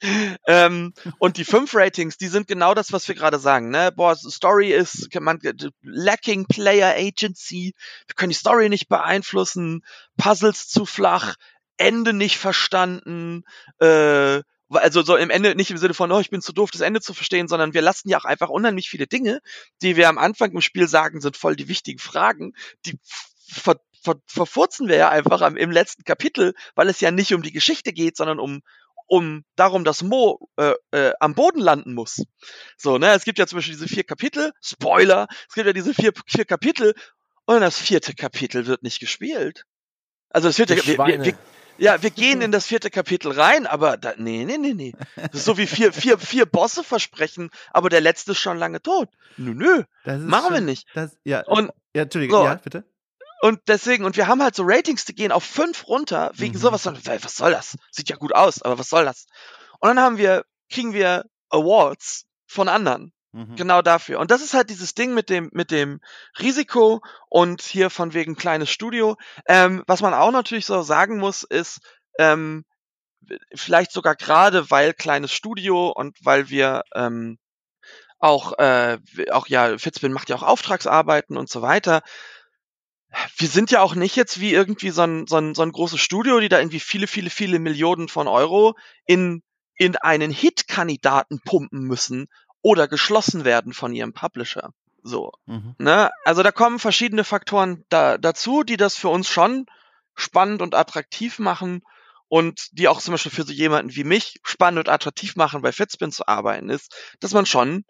[SPEAKER 2] Ähm, ähm, und die fünf Ratings, die sind genau das, was wir gerade sagen. Ne? Boah, Story ist man, lacking Player Agency. Wir können die Story nicht beeinflussen. Puzzles zu flach. Ende nicht verstanden. Äh, also so im Ende nicht im Sinne von, oh, ich bin zu doof, das Ende zu verstehen, sondern wir lassen ja auch einfach unheimlich viele Dinge, die wir am Anfang im Spiel sagen, sind voll die wichtigen Fragen, die ver, ver, verfurzen wir ja einfach am, im letzten Kapitel, weil es ja nicht um die Geschichte geht, sondern um um darum, dass Mo äh, äh, am Boden landen muss. So, ne, es gibt ja zum Beispiel diese vier Kapitel, Spoiler, es gibt ja diese vier, vier Kapitel und das vierte Kapitel wird nicht gespielt. Also das vierte, wir, ja, wir gehen (laughs) in das vierte Kapitel rein, aber da, nee, nee, nee, nee. Das ist so wie vier, vier, vier Bosse versprechen, aber der letzte ist schon lange tot. Nö, nö. machen schon, wir nicht.
[SPEAKER 1] Das, ja, und, ja, Entschuldigung, so, ja, bitte.
[SPEAKER 2] Und deswegen, und wir haben halt so Ratings, die gehen auf fünf runter, wegen mhm. sowas, was soll das? Sieht ja gut aus, aber was soll das? Und dann haben wir, kriegen wir Awards von anderen. Mhm. Genau dafür. Und das ist halt dieses Ding mit dem, mit dem Risiko und hier von wegen kleines Studio. Ähm, was man auch natürlich so sagen muss, ist, ähm, vielleicht sogar gerade, weil kleines Studio und weil wir ähm, auch, äh, auch ja, Fitzbin macht ja auch Auftragsarbeiten und so weiter. Wir sind ja auch nicht jetzt wie irgendwie so ein, so ein, so ein großes Studio, die da irgendwie viele, viele, viele Millionen von Euro in in einen Hit-Kandidaten pumpen müssen, oder geschlossen werden von ihrem Publisher. So. Mhm. Ne? Also da kommen verschiedene Faktoren da, dazu, die das für uns schon spannend und attraktiv machen und die auch zum Beispiel für so jemanden wie mich spannend und attraktiv machen, bei Fitspin zu arbeiten, ist, dass man schon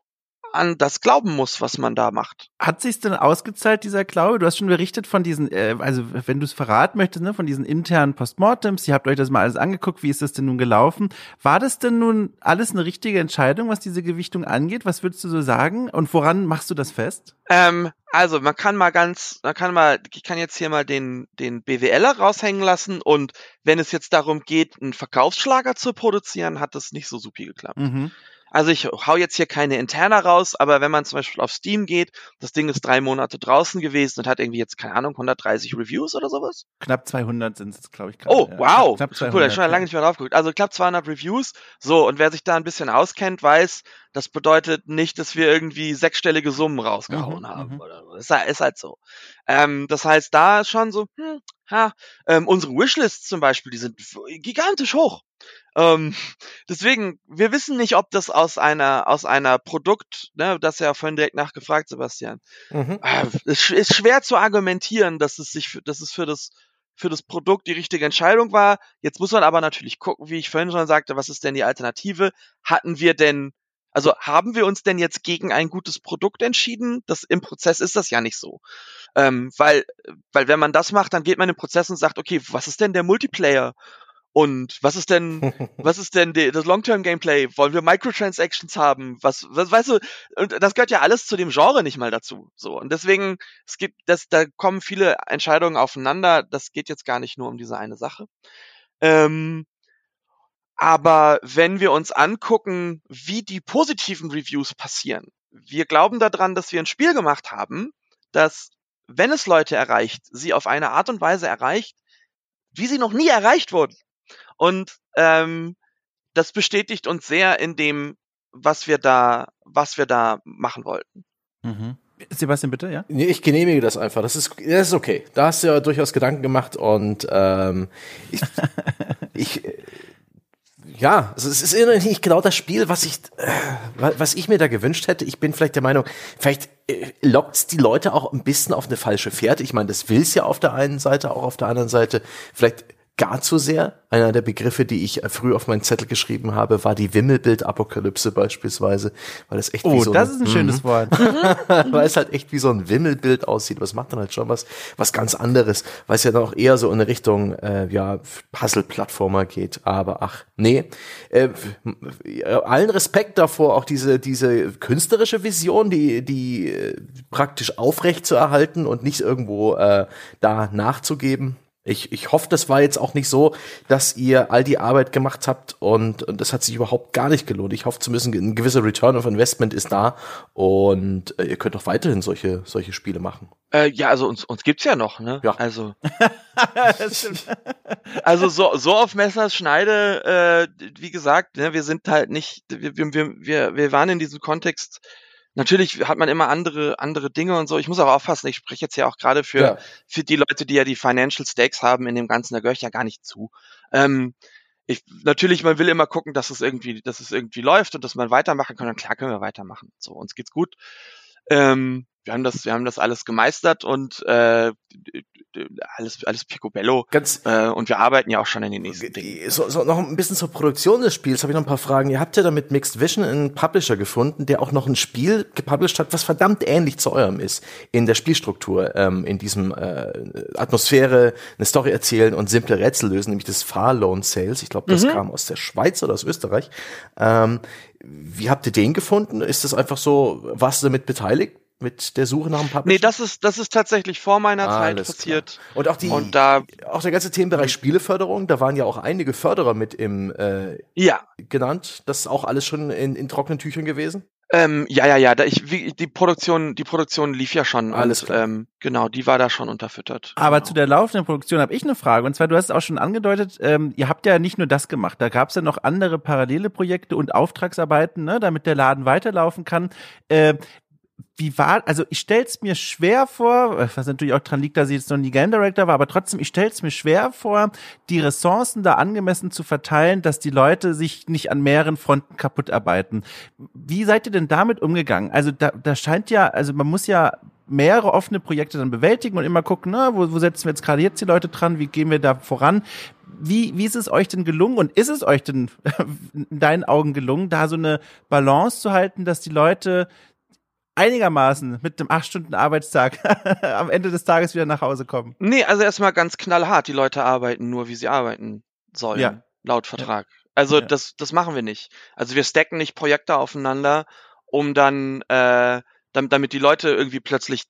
[SPEAKER 2] an das glauben muss, was man da macht.
[SPEAKER 1] Hat sich's denn ausgezahlt, dieser Glaube? Du hast schon berichtet von diesen, äh, also wenn du es verraten möchtest, ne, von diesen internen Postmortems, ihr habt euch das mal alles angeguckt, wie ist das denn nun gelaufen? War das denn nun alles eine richtige Entscheidung, was diese Gewichtung angeht? Was würdest du so sagen? Und woran machst du das fest?
[SPEAKER 2] Ähm, also man kann mal ganz, man kann mal, ich kann jetzt hier mal den, den BWLer raushängen lassen und wenn es jetzt darum geht, einen Verkaufsschlager zu produzieren, hat das nicht so supi geklappt. Mhm. Also ich hau jetzt hier keine Interna raus, aber wenn man zum Beispiel auf Steam geht, das Ding ist drei Monate draußen gewesen und hat irgendwie jetzt, keine Ahnung, 130 Reviews oder sowas?
[SPEAKER 1] Knapp 200 sind es, glaube ich.
[SPEAKER 2] Grad, oh, ja. wow. Knapp 200, cool, da schon lange nicht mehr drauf geguckt. Also knapp 200 Reviews. So, und wer sich da ein bisschen auskennt, weiß, das bedeutet nicht, dass wir irgendwie sechsstellige Summen rausgehauen mhm, haben. Mhm. Oder so. Ist, ist halt so. Ähm, das heißt, da ist schon so, hm, ha, ähm, unsere Wishlists zum Beispiel, die sind gigantisch hoch. Ähm, (laughs) deswegen, wir wissen nicht, ob das aus einer, aus einer Produkt, ne, das ja vorhin direkt nachgefragt, Sebastian. Mhm. Äh, es ist schwer zu argumentieren, dass es sich, dass es für das, für das Produkt die richtige Entscheidung war. Jetzt muss man aber natürlich gucken, wie ich vorhin schon sagte, was ist denn die Alternative? Hatten wir denn, also haben wir uns denn jetzt gegen ein gutes Produkt entschieden? Das im Prozess ist das ja nicht so. Ähm, weil, weil wenn man das macht, dann geht man im Prozess und sagt, okay, was ist denn der Multiplayer? Und was ist denn, (laughs) was ist denn die, das Long-Term-Gameplay? Wollen wir Microtransactions haben? Was, was, weißt du, und das gehört ja alles zu dem Genre nicht mal dazu. So. Und deswegen, es gibt, das, da kommen viele Entscheidungen aufeinander. Das geht jetzt gar nicht nur um diese eine Sache. Ähm, aber wenn wir uns angucken, wie die positiven Reviews passieren, wir glauben daran, dass wir ein Spiel gemacht haben, das, wenn es Leute erreicht, sie auf eine Art und Weise erreicht, wie sie noch nie erreicht wurden. Und ähm, das bestätigt uns sehr in dem, was wir da, was wir da machen wollten.
[SPEAKER 1] Mhm. Sebastian, bitte, ja?
[SPEAKER 3] Nee, ich genehmige das einfach. Das ist, das ist okay. Da hast du ja durchaus Gedanken gemacht und ähm, ich, (laughs) ich ja, es ist irgendwie nicht genau das Spiel, was ich, äh, was ich mir da gewünscht hätte. Ich bin vielleicht der Meinung, vielleicht äh, lockt die Leute auch ein bisschen auf eine falsche Fährte. Ich meine, das will's ja auf der einen Seite, auch auf der anderen Seite. Vielleicht gar zu sehr. Einer der Begriffe, die ich äh, früh auf meinen Zettel geschrieben habe, war die Wimmelbild-Apokalypse beispielsweise, weil das echt
[SPEAKER 1] oh,
[SPEAKER 3] wie so
[SPEAKER 1] das ein, ist ein schönes mhm. Wort, (laughs)
[SPEAKER 3] weil es halt echt wie so ein Wimmelbild aussieht. Was macht dann halt schon was, was ganz anderes, weil es ja dann auch eher so in Richtung äh, ja Puzzle-Plattformer geht. Aber ach nee, äh, allen Respekt davor, auch diese diese künstlerische Vision, die die äh, praktisch aufrecht zu erhalten und nicht irgendwo äh, da nachzugeben ich, ich hoffe, das war jetzt auch nicht so, dass ihr all die Arbeit gemacht habt und, und das hat sich überhaupt gar nicht gelohnt. Ich hoffe zumindest ein gewisser Return of Investment ist da und äh, ihr könnt auch weiterhin solche, solche Spiele machen.
[SPEAKER 2] Äh, ja, also uns, uns gibt's ja noch, ne? Ja. Also, (laughs) also so, so auf Messers Schneide, äh, wie gesagt, ne, wir sind halt nicht, wir, wir, wir, wir waren in diesem Kontext natürlich hat man immer andere, andere Dinge und so. Ich muss aber aufpassen, ich spreche jetzt ja auch gerade für, ja. für die Leute, die ja die Financial Stakes haben in dem Ganzen, da gehöre ich ja gar nicht zu. Ähm, ich, natürlich, man will immer gucken, dass es irgendwie, dass es irgendwie läuft und dass man weitermachen kann. Und klar können wir weitermachen. So, uns geht's gut. Ähm, wir haben das, wir haben das alles gemeistert und äh, alles, alles picobello. Ganz äh, und wir arbeiten ja auch schon in den nächsten Dingen.
[SPEAKER 3] So, so noch ein bisschen zur Produktion des Spiels habe ich noch ein paar Fragen. Ihr habt ja damit Mixed Vision einen Publisher gefunden, der auch noch ein Spiel gepublished hat, was verdammt ähnlich zu eurem ist in der Spielstruktur, ähm, in diesem äh, Atmosphäre, eine Story erzählen und simple Rätsel lösen, nämlich das Far Loan Sales. Ich glaube, das mhm. kam aus der Schweiz oder aus Österreich. Ähm, wie habt ihr den gefunden? Ist das einfach so, warst du damit beteiligt? Mit der Suche nach einem
[SPEAKER 2] Publisher? Nee, das ist, das ist tatsächlich vor meiner ah, Zeit passiert. Klar.
[SPEAKER 3] Und auch die, und da, auch der ganze Themenbereich Spieleförderung, da waren ja auch einige Förderer mit im, äh,
[SPEAKER 2] ja.
[SPEAKER 3] genannt. Das ist auch alles schon in, in trockenen Tüchern gewesen?
[SPEAKER 2] Ähm, ja, ja, ja. Da ich, wie, die Produktion, die Produktion lief ja schon. Alles und, klar. Ähm, genau, die war da schon unterfüttert.
[SPEAKER 1] Aber
[SPEAKER 2] genau.
[SPEAKER 1] zu der laufenden Produktion habe ich eine Frage. Und zwar, du hast es auch schon angedeutet, ähm, ihr habt ja nicht nur das gemacht. Da gab es ja noch andere parallele Projekte und Auftragsarbeiten, ne, damit der Laden weiterlaufen kann. Äh, wie war, also ich stell's mir schwer vor, was natürlich auch dran liegt, dass ich jetzt noch nie Game Director war, aber trotzdem, ich stell's mir schwer vor, die Ressourcen da angemessen zu verteilen, dass die Leute sich nicht an mehreren Fronten kaputt arbeiten. Wie seid ihr denn damit umgegangen? Also da, da scheint ja, also man muss ja mehrere offene Projekte dann bewältigen und immer gucken, na, wo, wo setzen wir jetzt gerade jetzt die Leute dran, wie gehen wir da voran? Wie, wie ist es euch denn gelungen und ist es euch denn (laughs) in deinen Augen gelungen, da so eine Balance zu halten, dass die Leute einigermaßen mit einem acht Stunden Arbeitstag (laughs) am Ende des Tages wieder nach Hause kommen?
[SPEAKER 2] Nee, also erstmal ganz knallhart. Die Leute arbeiten nur, wie sie arbeiten sollen. Ja. Laut Vertrag. Ja. Also ja. das, das machen wir nicht. Also wir stacken nicht Projekte aufeinander, um dann äh, damit, damit die Leute irgendwie plötzlich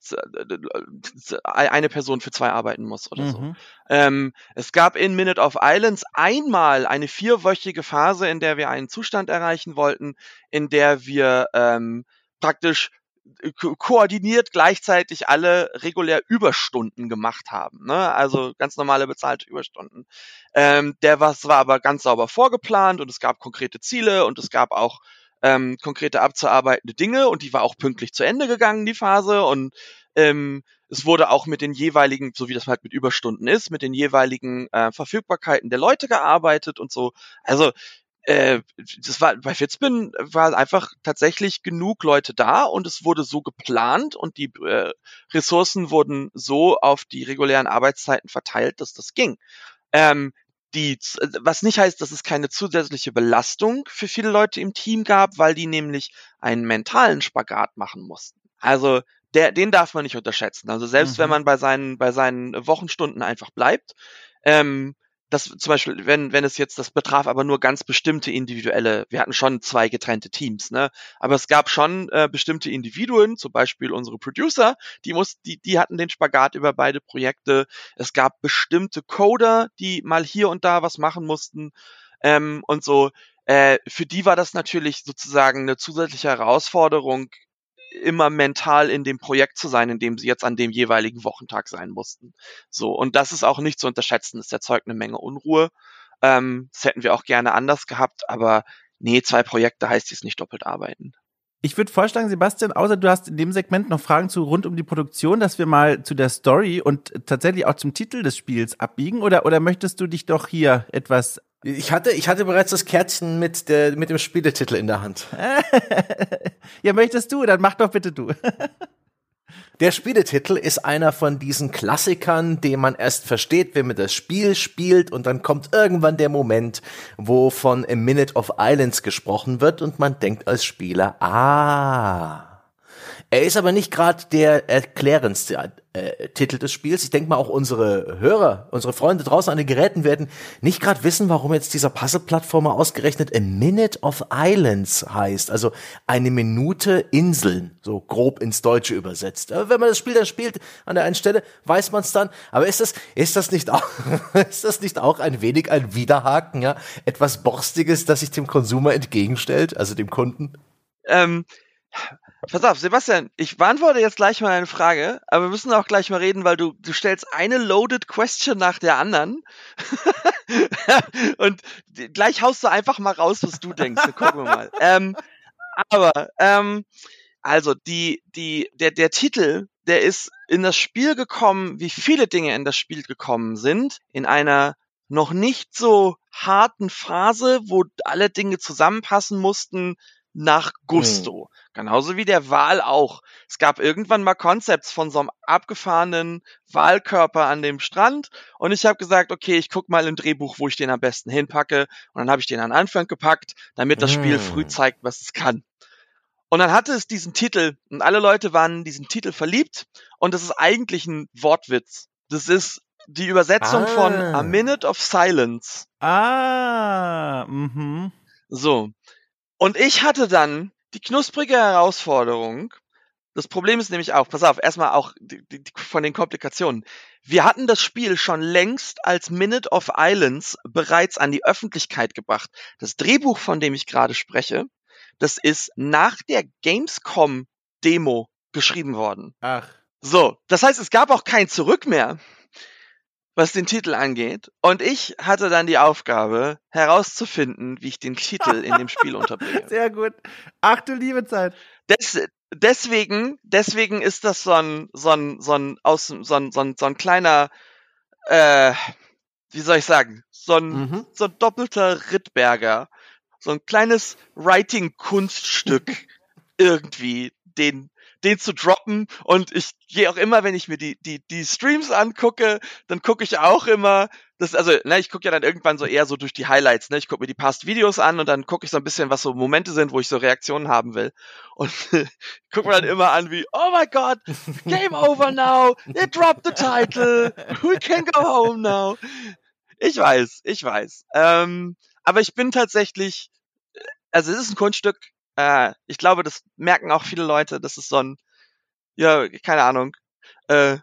[SPEAKER 2] eine Person für zwei arbeiten muss oder mhm. so. Ähm, es gab in Minute of Islands einmal eine vierwöchige Phase, in der wir einen Zustand erreichen wollten, in der wir ähm, praktisch ko koordiniert gleichzeitig alle regulär Überstunden gemacht haben. Ne? Also ganz normale bezahlte Überstunden. Ähm, der was war aber ganz sauber vorgeplant und es gab konkrete Ziele und es gab auch ähm, konkrete abzuarbeitende Dinge und die war auch pünktlich zu Ende gegangen, die Phase. Und ähm, es wurde auch mit den jeweiligen, so wie das halt mit Überstunden ist, mit den jeweiligen äh, Verfügbarkeiten der Leute gearbeitet und so. Also äh, das war bei Fitzbin war einfach tatsächlich genug Leute da und es wurde so geplant und die äh, Ressourcen wurden so auf die regulären Arbeitszeiten verteilt, dass das ging. Ähm, die, was nicht heißt, dass es keine zusätzliche Belastung für viele Leute im Team gab, weil die nämlich einen mentalen Spagat machen mussten. Also der, den darf man nicht unterschätzen. Also selbst mhm. wenn man bei seinen, bei seinen Wochenstunden einfach bleibt, ähm, das zum Beispiel, wenn, wenn es jetzt, das betraf aber nur ganz bestimmte individuelle, wir hatten schon zwei getrennte Teams, ne? Aber es gab schon äh, bestimmte Individuen, zum Beispiel unsere Producer, die mussten, die, die hatten den Spagat über beide Projekte. Es gab bestimmte Coder, die mal hier und da was machen mussten ähm, und so. Äh, für die war das natürlich sozusagen eine zusätzliche Herausforderung, immer mental in dem Projekt zu sein, in dem sie jetzt an dem jeweiligen Wochentag sein mussten. So, und das ist auch nicht zu unterschätzen. Das erzeugt eine Menge Unruhe. Ähm, das hätten wir auch gerne anders gehabt, aber nee, zwei Projekte heißt jetzt nicht doppelt arbeiten.
[SPEAKER 1] Ich würde vorschlagen, Sebastian, außer du hast in dem Segment noch Fragen zu rund um die Produktion, dass wir mal zu der Story und tatsächlich auch zum Titel des Spiels abbiegen, oder, oder möchtest du dich doch hier etwas
[SPEAKER 3] ich hatte, ich hatte bereits das Kärtchen mit, der, mit dem Spieletitel in der Hand. (laughs)
[SPEAKER 1] ja, möchtest du? Dann mach doch bitte du. (laughs)
[SPEAKER 3] Der Spieletitel ist einer von diesen Klassikern, den man erst versteht, wenn man das Spiel spielt und dann kommt irgendwann der Moment, wo von A Minute of Islands gesprochen wird und man denkt als Spieler, ah, er ist aber nicht gerade der erklärendste äh, Titel des Spiels. Ich denke mal, auch unsere Hörer, unsere Freunde draußen an den Geräten werden nicht gerade wissen, warum jetzt dieser Puzzle-Plattformer ausgerechnet A Minute of Islands heißt. Also eine Minute Inseln, so grob ins Deutsche übersetzt. Aber wenn man das Spiel dann spielt an der einen Stelle, weiß man es dann. Aber ist das, ist das nicht auch, (laughs) ist das nicht auch ein wenig ein Widerhaken, ja? Etwas Borstiges, das sich dem Konsumer entgegenstellt, also dem Kunden?
[SPEAKER 2] Ähm Pass auf, Sebastian, ich beantworte jetzt gleich mal eine Frage, aber wir müssen auch gleich mal reden, weil du, du stellst eine loaded question nach der anderen. (laughs) und gleich haust du einfach mal raus, was du denkst. Dann gucken wir mal. (laughs) Ähm, aber, ähm, also die, die, der, der Titel, der ist in das Spiel gekommen, wie viele Dinge in das Spiel gekommen sind, in einer noch nicht so harten Phase, wo alle Dinge zusammenpassen mussten, nach Gusto. Mhm. Genauso wie der Wal auch. Es gab irgendwann mal Konzepts von so einem abgefahrenen Wahlkörper an dem Strand und ich habe gesagt, okay, ich guck mal im Drehbuch, wo ich den am besten hinpacke und dann habe ich den an Anfang gepackt, damit das mhm. Spiel früh hm. zeigt, was es kann. Und dann hatte es diesen Titel und alle Leute waren in diesen Titel verliebt und das ist eigentlich ein Wortwitz. Das ist die Übersetzung ah. von A Minute of Silence.
[SPEAKER 1] Ah, mhm.
[SPEAKER 2] So. Und ich hatte dann die knusprige Herausforderung. Das Problem ist nämlich auch, pass auf, erstmal auch die, die, von den Komplikationen. Wir hatten das Spiel schon längst als Minute of Islands bereits an die Öffentlichkeit gebracht. Das Drehbuch, von dem ich gerade spreche, das ist nach der Gamescom Demo geschrieben worden.
[SPEAKER 1] Ach.
[SPEAKER 2] So, das heißt, es gab auch kein Zurück mehr was den Titel angeht. Und ich hatte dann die Aufgabe, herauszufinden, wie ich den Titel in dem Spiel unterbringe. (laughs)
[SPEAKER 1] Sehr gut. Ach du liebe Zeit.
[SPEAKER 2] Des, deswegen, deswegen ist das so ein, so ein, so ein, aus, so ein, so ein, so ein kleiner, äh, wie soll ich sagen, so ein, mhm. so ein doppelter Rittberger. So ein kleines Writing-Kunststück (laughs) irgendwie, den, den zu droppen. Und ich gehe auch immer, wenn ich mir die, die, die Streams angucke, dann gucke ich auch immer, das, also, ne, ich gucke ja dann irgendwann so eher so durch die Highlights, ne? Ich gucke mir die Past-Videos an und dann gucke ich so ein bisschen, was so Momente sind, wo ich so Reaktionen haben will. Und (laughs) gucke mir dann immer an wie, oh my god, game over now, they dropped the title, we can go home now. Ich weiß, ich weiß. Ähm, aber ich bin tatsächlich, also es ist ein Kunststück. Äh, ich glaube, das merken auch viele Leute. Das ist so ein, ja, keine Ahnung, äh,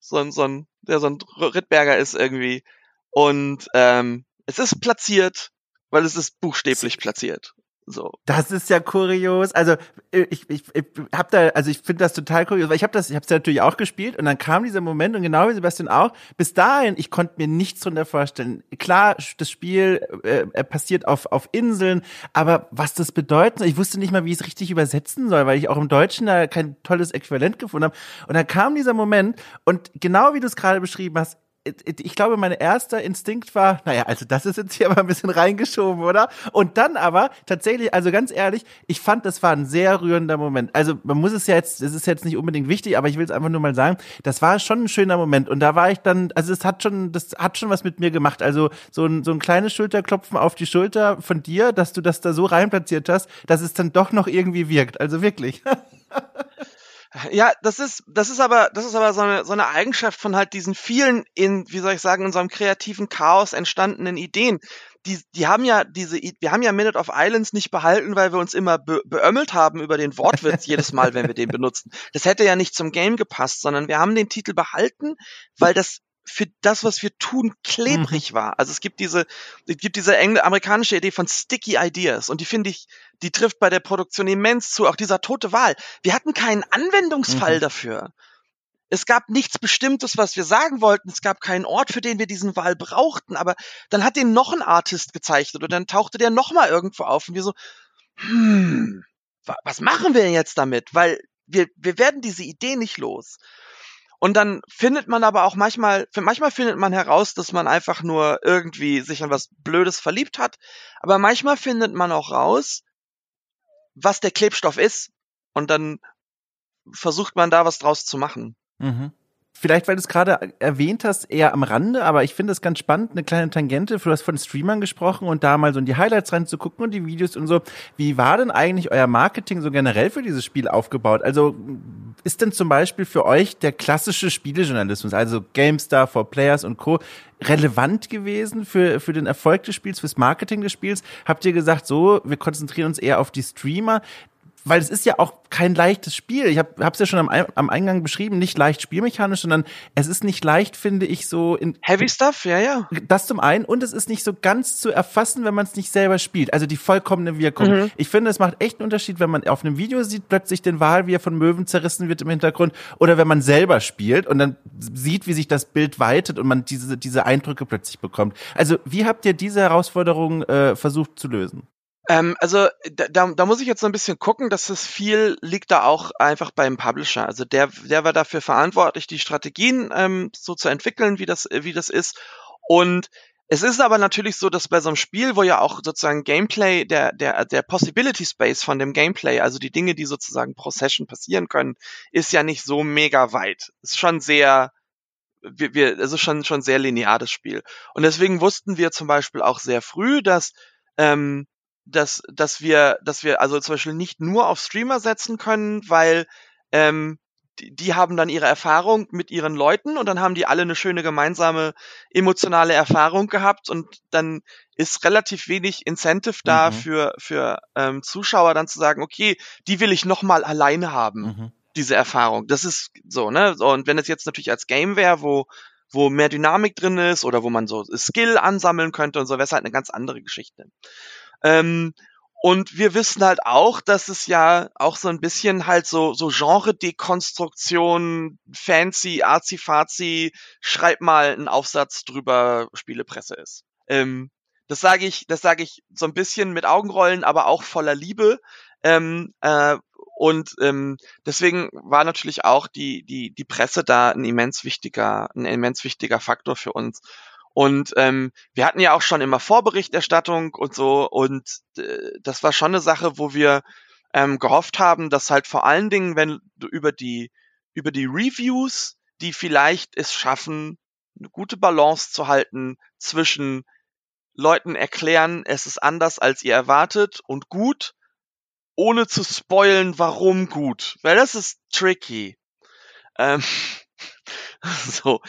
[SPEAKER 2] so ein, so ein, der so ein Rittberger ist irgendwie. Und ähm, es ist platziert, weil es ist buchstäblich platziert. So.
[SPEAKER 1] Das ist ja kurios. Also ich, ich, ich hab da, also ich finde das total kurios, weil ich habe das, ich habe es natürlich auch gespielt und dann kam dieser Moment und genau wie Sebastian auch. Bis dahin, ich konnte mir nichts drunter vorstellen. Klar, das Spiel äh, passiert auf auf Inseln, aber was das bedeutet, ich wusste nicht mal, wie ich es richtig übersetzen soll, weil ich auch im Deutschen da kein tolles Äquivalent gefunden habe. Und dann kam dieser Moment und genau wie du es gerade beschrieben hast, ich glaube, mein erster Instinkt war, naja, also das ist jetzt hier aber ein bisschen reingeschoben, oder? Und dann aber tatsächlich, also ganz ehrlich, ich fand, das war ein sehr rührender Moment. Also man muss es ja jetzt, es ist jetzt nicht unbedingt wichtig, aber ich will es einfach nur mal sagen, das war schon ein schöner Moment. Und da war ich dann, also es hat schon, das hat schon was mit mir gemacht. Also so ein, so ein kleines Schulterklopfen auf die Schulter von dir, dass du das da so reinplatziert hast, dass es dann doch noch irgendwie wirkt. Also wirklich. (laughs)
[SPEAKER 2] Ja, das ist, das ist aber, das ist aber so eine, so eine Eigenschaft von halt diesen vielen in, wie soll ich sagen, in so einem kreativen Chaos entstandenen Ideen. Die, die haben ja diese, wir haben ja Minute of Islands nicht behalten, weil wir uns immer be beömmelt haben über den Wortwitz jedes Mal, wenn wir den benutzen. Das hätte ja nicht zum Game gepasst, sondern wir haben den Titel behalten, weil das für das, was wir tun, klebrig mhm. war. Also es gibt diese, es gibt diese engl amerikanische Idee von Sticky Ideas und die finde ich, die trifft bei der Produktion immens zu. Auch dieser tote Wahl. Wir hatten keinen Anwendungsfall mhm. dafür. Es gab nichts Bestimmtes, was wir sagen wollten. Es gab keinen Ort, für den wir diesen Wahl brauchten. Aber dann hat den noch ein Artist gezeichnet und dann tauchte der noch mal irgendwo auf und wir so, hm, was machen wir jetzt damit? Weil wir, wir werden diese Idee nicht los. Und dann findet man aber auch manchmal, manchmal findet man heraus, dass man einfach nur irgendwie sich an was Blödes verliebt hat. Aber manchmal findet man auch raus, was der Klebstoff ist. Und dann versucht man da was draus zu machen.
[SPEAKER 1] Mhm vielleicht, weil du es gerade erwähnt hast, eher am Rande, aber ich finde es ganz spannend, eine kleine Tangente. Du hast von Streamern gesprochen und da mal so in die Highlights reinzugucken und die Videos und so. Wie war denn eigentlich euer Marketing so generell für dieses Spiel aufgebaut? Also ist denn zum Beispiel für euch der klassische Spielejournalismus, also GameStar for Players und Co., relevant gewesen für, für den Erfolg des Spiels, fürs Marketing des Spiels? Habt ihr gesagt, so, wir konzentrieren uns eher auf die Streamer? Weil es ist ja auch kein leichtes Spiel. Ich habe es ja schon am, am Eingang beschrieben, nicht leicht spielmechanisch, sondern es ist nicht leicht, finde ich, so in
[SPEAKER 2] Heavy Stuff, ja, ja.
[SPEAKER 1] Das zum einen und es ist nicht so ganz zu erfassen, wenn man es nicht selber spielt. Also die vollkommene Wirkung. Mhm. Ich finde, es macht echt einen Unterschied, wenn man auf einem Video sieht plötzlich den Wal, wie er von Möwen zerrissen wird im Hintergrund, oder wenn man selber spielt und dann sieht, wie sich das Bild weitet und man diese diese Eindrücke plötzlich bekommt. Also wie habt ihr diese Herausforderung äh, versucht zu lösen?
[SPEAKER 2] Ähm, also da, da muss ich jetzt so ein bisschen gucken, dass das viel liegt da auch einfach beim Publisher. Also der, der war dafür verantwortlich, die Strategien ähm, so zu entwickeln, wie das, wie das ist. Und es ist aber natürlich so, dass bei so einem Spiel, wo ja auch sozusagen Gameplay, der, der, der Possibility Space von dem Gameplay, also die Dinge, die sozusagen pro Session passieren können, ist ja nicht so mega weit. Ist schon sehr, wir, wir, also schon, schon sehr linear das Spiel. Und deswegen wussten wir zum Beispiel auch sehr früh, dass ähm, dass, dass wir, dass wir also zum Beispiel nicht nur auf Streamer setzen können, weil ähm, die, die haben dann ihre Erfahrung mit ihren Leuten und dann haben die alle eine schöne gemeinsame emotionale Erfahrung gehabt und dann ist relativ wenig Incentive da mhm. für, für ähm, Zuschauer dann zu sagen, okay, die will ich nochmal alleine haben, mhm. diese Erfahrung. Das ist so, ne? So, und wenn es jetzt natürlich als Game wäre, wo wo mehr Dynamik drin ist oder wo man so Skill ansammeln könnte und so, wäre es halt eine ganz andere Geschichte. Ähm, und wir wissen halt auch, dass es ja auch so ein bisschen halt so, so Genre-Dekonstruktion, fancy, arzi-fazi, schreib mal einen Aufsatz drüber, Spielepresse ist. Ähm, das sage ich, das sage ich so ein bisschen mit Augenrollen, aber auch voller Liebe. Ähm, äh, und ähm, deswegen war natürlich auch die, die, die Presse da ein immens wichtiger, ein immens wichtiger Faktor für uns. Und ähm, wir hatten ja auch schon immer Vorberichterstattung und so und äh, das war schon eine Sache, wo wir ähm, gehofft haben, dass halt vor allen Dingen, wenn du über die, über die Reviews, die vielleicht es schaffen, eine gute Balance zu halten zwischen Leuten erklären, es ist anders als ihr erwartet und gut, ohne zu spoilen, warum gut. Weil das ist tricky. Ähm, (laughs) so.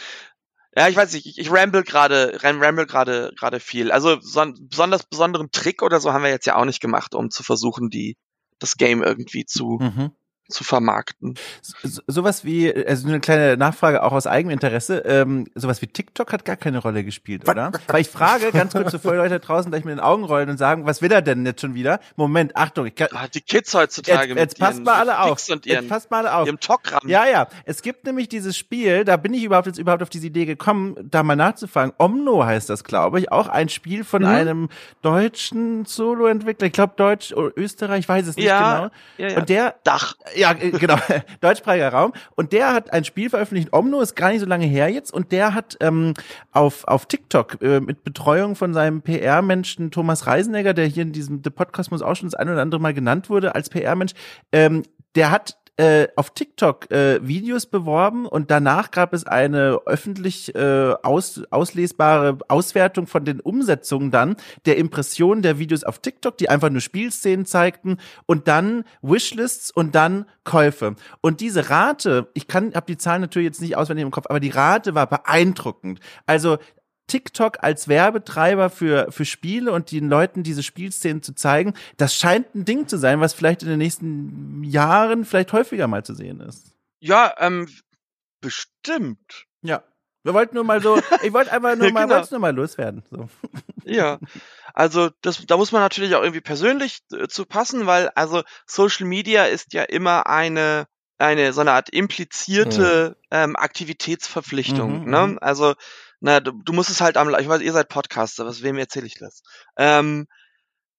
[SPEAKER 2] Ja, ich weiß nicht, ich, ich ramble gerade, ramble gerade, gerade viel. Also so, besonders besonderen Trick oder so haben wir jetzt ja auch nicht gemacht, um zu versuchen, die das Game irgendwie zu mhm zu vermarkten.
[SPEAKER 1] So, sowas wie, also eine kleine Nachfrage auch aus Eigeninteresse, ähm, sowas wie TikTok hat gar keine Rolle gespielt, oder? (laughs) Weil ich frage ganz kurz, bevor Leute draußen gleich mit den Augen rollen und sagen, was will er denn jetzt schon wieder? Moment, Achtung, ich kann,
[SPEAKER 2] ah, die Kids heutzutage
[SPEAKER 1] jetzt, jetzt passt mal alle auf.
[SPEAKER 2] Und ihren,
[SPEAKER 1] jetzt passt mal alle auf.
[SPEAKER 2] Ihrem Talkrahmen.
[SPEAKER 1] Ja, ja. Es gibt nämlich dieses Spiel, da bin ich überhaupt jetzt überhaupt auf diese Idee gekommen, da mal nachzufragen. Omno heißt das, glaube ich, auch ein Spiel von mhm. einem deutschen Solo-Entwickler, ich glaube Deutsch oder Österreich, ich weiß es nicht
[SPEAKER 2] ja,
[SPEAKER 1] genau.
[SPEAKER 2] Ja, ja.
[SPEAKER 1] Und der
[SPEAKER 2] Dach
[SPEAKER 1] ja, äh, genau, (laughs) deutschsprachiger Raum. Und der hat ein Spiel veröffentlicht, Omno, ist gar nicht so lange her jetzt. Und der hat ähm, auf, auf TikTok äh, mit Betreuung von seinem PR-Menschen Thomas Reisenegger, der hier in diesem The Podcosmos auch schon das ein oder andere Mal genannt wurde als PR-Mensch, ähm, der hat äh, auf TikTok äh, Videos beworben und danach gab es eine öffentlich äh, aus, auslesbare Auswertung von den Umsetzungen dann der Impressionen der Videos auf TikTok, die einfach nur Spielszenen zeigten und dann Wishlists und dann Käufe. Und diese Rate, ich kann, habe die Zahlen natürlich jetzt nicht auswendig im Kopf, aber die Rate war beeindruckend. Also TikTok als Werbetreiber für, für Spiele und den Leuten diese Spielszenen zu zeigen, das scheint ein Ding zu sein, was vielleicht in den nächsten Jahren vielleicht häufiger mal zu sehen ist.
[SPEAKER 2] Ja, ähm, bestimmt.
[SPEAKER 1] Ja. Wir wollten nur mal so, (laughs) ich wollte einfach nur mal, genau. nur mal loswerden. So. (laughs)
[SPEAKER 2] Ja. Also das, da muss man natürlich auch irgendwie persönlich äh, zu passen, weil also Social Media ist ja immer eine eine so eine Art implizierte mhm. ähm, Aktivitätsverpflichtung. Mhm, ne? Mhm. Also na, du, du musst es halt am, ich weiß, ihr seid Podcaster, was wem erzähle ich das? Ähm,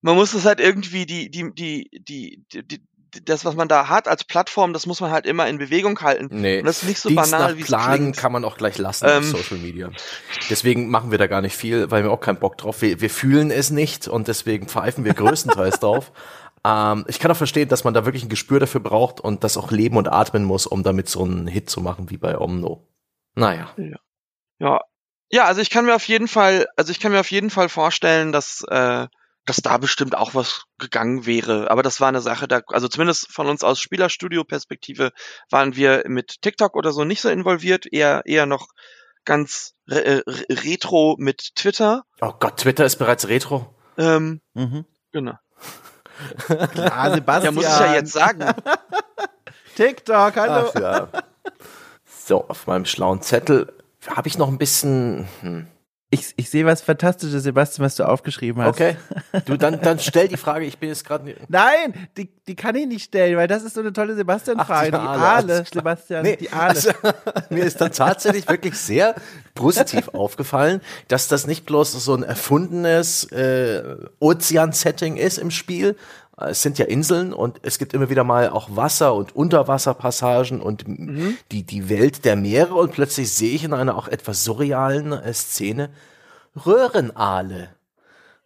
[SPEAKER 2] man muss es halt irgendwie die, die, die, die, die, die das, was man da hat als Plattform, das muss man halt immer in Bewegung halten.
[SPEAKER 3] Nee.
[SPEAKER 2] Und das ist nicht so
[SPEAKER 3] Dienst
[SPEAKER 2] banal,
[SPEAKER 3] wie es klingt. kann man auch gleich lassen ähm, auf Social Media. Deswegen machen wir da gar nicht viel, weil wir auch keinen Bock drauf. Wir, wir fühlen es nicht und deswegen pfeifen wir größtenteils (laughs) drauf. Ähm, ich kann auch verstehen, dass man da wirklich ein Gespür dafür braucht und das auch leben und atmen muss, um damit so einen Hit zu machen wie bei Omno. Naja.
[SPEAKER 2] Ja. Ja, ja, also ich kann mir auf jeden Fall, also ich kann mir auf jeden Fall vorstellen, dass, äh, dass da bestimmt auch was gegangen wäre. Aber das war eine Sache, da, also zumindest von uns aus Spielerstudio-Perspektive waren wir mit TikTok oder so nicht so involviert, eher, eher noch ganz re äh, retro mit Twitter.
[SPEAKER 3] Oh Gott, Twitter ist bereits retro.
[SPEAKER 2] Ähm, mhm. Genau.
[SPEAKER 1] Klar, Sebastian.
[SPEAKER 2] Ja, muss ich ja jetzt sagen. (laughs)
[SPEAKER 1] TikTok, hallo.
[SPEAKER 3] Ach, ja. So, auf meinem schlauen Zettel habe ich noch ein bisschen. Hm.
[SPEAKER 1] Ich, ich sehe was Fantastisches, Sebastian, was du aufgeschrieben hast.
[SPEAKER 3] Okay. (laughs) Du, dann, dann stell die Frage, ich bin jetzt gerade.
[SPEAKER 1] Nein, die, die kann ich nicht stellen, weil das ist so eine tolle Sebastian-Frage. Die, die Aale, Sebastian, nee, die Aale. Also, (laughs)
[SPEAKER 3] mir ist dann tatsächlich wirklich sehr positiv (laughs) aufgefallen, dass das nicht bloß so ein erfundenes äh, Ozean-Setting ist im Spiel, es sind ja Inseln und es gibt immer wieder mal auch Wasser- und Unterwasserpassagen und mhm. die, die Welt der Meere und plötzlich sehe ich in einer auch etwas surrealen äh, Szene Röhrenaale.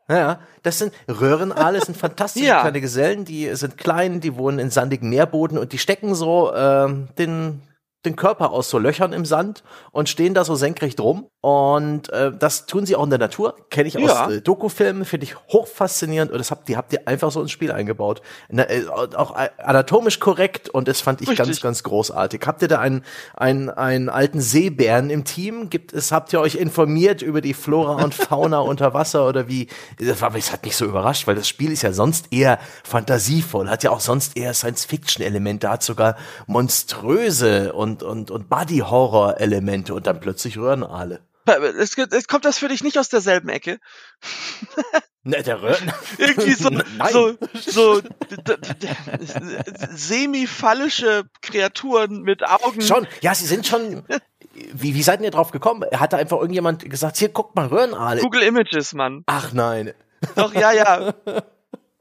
[SPEAKER 3] Ja, das sind Röhrenaale, sind (laughs) fantastische ja. kleine Gesellen, die sind klein, die wohnen in sandigen Meerboden und die stecken so äh, den den Körper aus so Löchern im Sand und stehen da so senkrecht rum. Und äh, das tun sie auch in der Natur. Kenne ich ja. aus äh, Dokufilmen, finde ich hochfaszinierend. Und das habt, die habt ihr einfach so ins Spiel eingebaut. Na, äh, auch anatomisch korrekt und das fand ich Richtig. ganz, ganz großartig. Habt ihr da einen, einen, einen alten Seebären im Team? Gibt es, habt ihr euch informiert über die Flora und Fauna (laughs) unter Wasser oder wie? Das, war, das hat mich so überrascht, weil das Spiel ist ja sonst eher fantasievoll, hat ja auch sonst eher Science-Fiction-Elemente, hat sogar monströse und und, und, und Body-Horror-Elemente und dann plötzlich Röhrenaale.
[SPEAKER 2] Es, es kommt das für dich nicht aus derselben Ecke. (laughs)
[SPEAKER 3] Ne, der Röhren. (laughs)
[SPEAKER 2] Irgendwie so, Nein. so, so (laughs) semi-phallische Kreaturen mit Augen.
[SPEAKER 3] Schon, ja, sie sind schon. Wie, wie seid ihr drauf gekommen? Hat da einfach irgendjemand gesagt, hier, guckt mal Röhrenaale.
[SPEAKER 2] Google Images, Mann.
[SPEAKER 3] Ach nein.
[SPEAKER 2] Doch, ja, ja.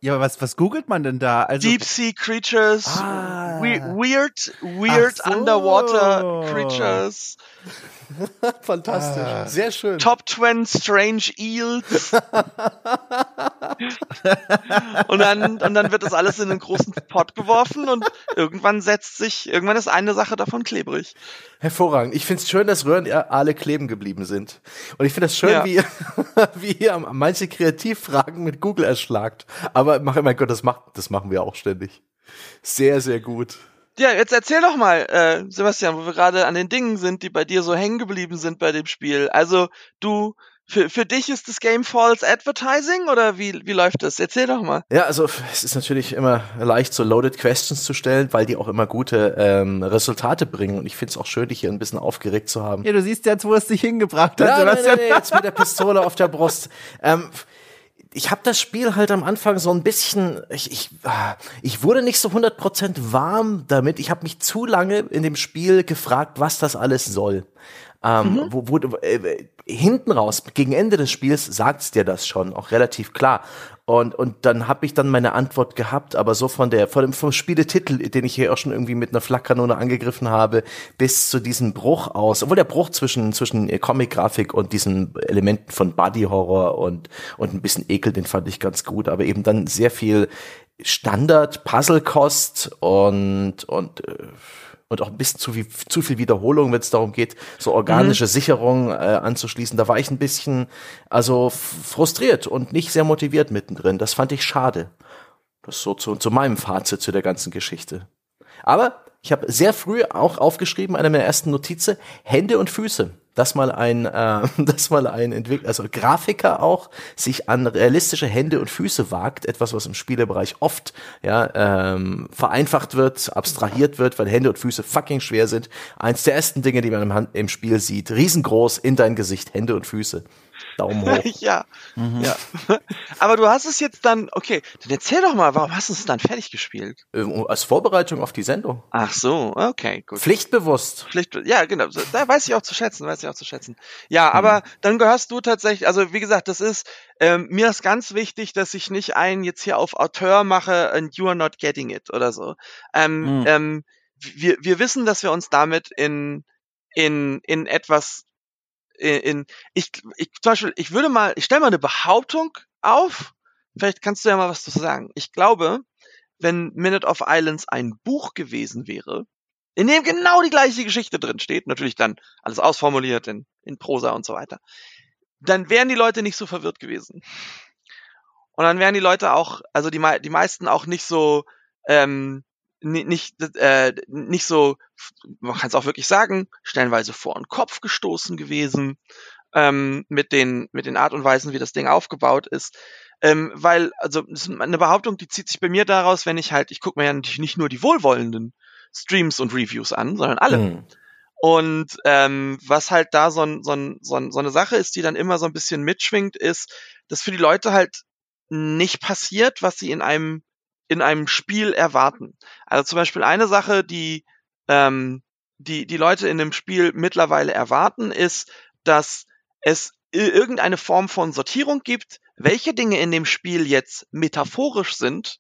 [SPEAKER 1] Ja, aber was, was googelt man denn da?
[SPEAKER 2] Also, Deep Sea Creatures, ah. we weird, weird so. Underwater Creatures. (laughs)
[SPEAKER 3] Fantastisch, ah. sehr schön.
[SPEAKER 2] Top 20 Strange Eels. und dann, und dann wird das alles in einen großen Pot geworfen und irgendwann setzt sich, irgendwann ist eine Sache davon klebrig.
[SPEAKER 3] Hervorragend. Ich finde es schön, dass Röhrenale kleben geblieben sind. Und ich finde es schön, ja. wie, (laughs) wie ihr manche Kreativfragen mit Google erschlagt. Aber mach, mein Gott, das, macht, das machen wir auch ständig. Sehr, sehr gut.
[SPEAKER 2] Ja, jetzt erzähl doch mal, äh, Sebastian, wo wir gerade an den Dingen sind, die bei dir so hängen geblieben sind bei dem Spiel. Also du für, für dich ist das Game False Advertising oder wie, wie läuft das? Erzähl doch mal.
[SPEAKER 3] Ja, also es ist natürlich immer leicht, so loaded Questions zu stellen, weil die auch immer gute ähm, Resultate bringen. Und ich finde es auch schön, dich hier ein bisschen aufgeregt zu haben.
[SPEAKER 1] Ja, du siehst jetzt, wo es dich hingebracht hat.
[SPEAKER 3] Ja, nein, nein, nein, jetzt mit der Pistole auf der Brust. Ähm, ich habe das Spiel halt am Anfang so ein bisschen, ich, ich, ich wurde nicht so 100% warm damit. Ich habe mich zu lange in dem Spiel gefragt, was das alles soll. Ähm, mhm. wo, wo, äh, hinten raus, gegen Ende des Spiels, sagt's dir das schon, auch relativ klar. Und, und dann habe ich dann meine Antwort gehabt, aber so von der, von dem, vom Spieletitel, den ich hier auch schon irgendwie mit einer Flakkanone angegriffen habe, bis zu diesem Bruch aus, obwohl der Bruch zwischen, zwischen Comic-Grafik und diesen Elementen von Body-Horror und, und ein bisschen Ekel, den fand ich ganz gut, aber eben dann sehr viel Standard-Puzzle-Kost und, und, äh, und auch ein bisschen zu viel, zu viel Wiederholung, wenn es darum geht, so organische mhm. Sicherung äh, anzuschließen. Da war ich ein bisschen also frustriert und nicht sehr motiviert mittendrin. Das fand ich schade. Das so zu, zu meinem Fazit zu der ganzen Geschichte. Aber ich habe sehr früh auch aufgeschrieben, eine meiner ersten Notizen, Hände und Füße dass mal ein, äh, (laughs) dass mal ein Entwickler, also Grafiker auch, sich an realistische Hände und Füße wagt, etwas, was im Spielebereich oft ja, ähm, vereinfacht wird, abstrahiert wird, weil Hände und Füße fucking schwer sind. Eins der ersten Dinge, die man im, im Spiel sieht, riesengroß in dein Gesicht, Hände und Füße. Daumen hoch. (laughs)
[SPEAKER 2] ja. Mhm. ja. (laughs) Aber du hast es jetzt dann, okay, dann erzähl doch mal, warum hast du es dann fertig gespielt?
[SPEAKER 3] Ähm, als Vorbereitung auf die Sendung.
[SPEAKER 2] Ach so, okay, gut.
[SPEAKER 3] Pflichtbewusst.
[SPEAKER 2] Pflicht, ja, genau. Da weiß ich auch zu schätzen, weiß ich auch zu schätzen. Ja, mhm. aber dann gehörst du tatsächlich, also wie gesagt, das ist, ähm, mir ist ganz wichtig, dass ich nicht einen jetzt hier auf Auteur mache and you are not getting it oder so. Ähm, mhm. ähm, wir, wir wissen, dass wir uns damit in, in, in etwas in, ich, ich, zum Beispiel, ich würde mal, ich stelle mal eine Behauptung auf. Vielleicht kannst du ja mal was zu sagen. Ich glaube, wenn Minute of Islands ein Buch gewesen wäre, in dem genau die gleiche Geschichte drin steht, natürlich dann alles ausformuliert in, in Prosa und so weiter, dann wären die Leute nicht so verwirrt gewesen. Und dann wären die Leute auch, also die, die meisten auch nicht so, ähm, nicht, äh, nicht so, man kann es auch wirklich sagen, stellenweise vor den Kopf gestoßen gewesen ähm, mit den mit den Art und Weisen, wie das Ding aufgebaut ist. Ähm, weil, also eine Behauptung, die zieht sich bei mir daraus, wenn ich halt, ich gucke mir ja natürlich nicht nur die wohlwollenden Streams und Reviews an, sondern alle. Mhm. Und ähm, was halt da so, ein, so, ein, so, ein, so eine Sache ist, die dann immer so ein bisschen mitschwingt, ist, dass für die Leute halt nicht passiert, was sie in einem in einem Spiel erwarten. Also zum Beispiel eine Sache, die ähm, die die Leute in dem Spiel mittlerweile erwarten, ist, dass es irgendeine Form von Sortierung gibt, welche Dinge in dem Spiel jetzt metaphorisch sind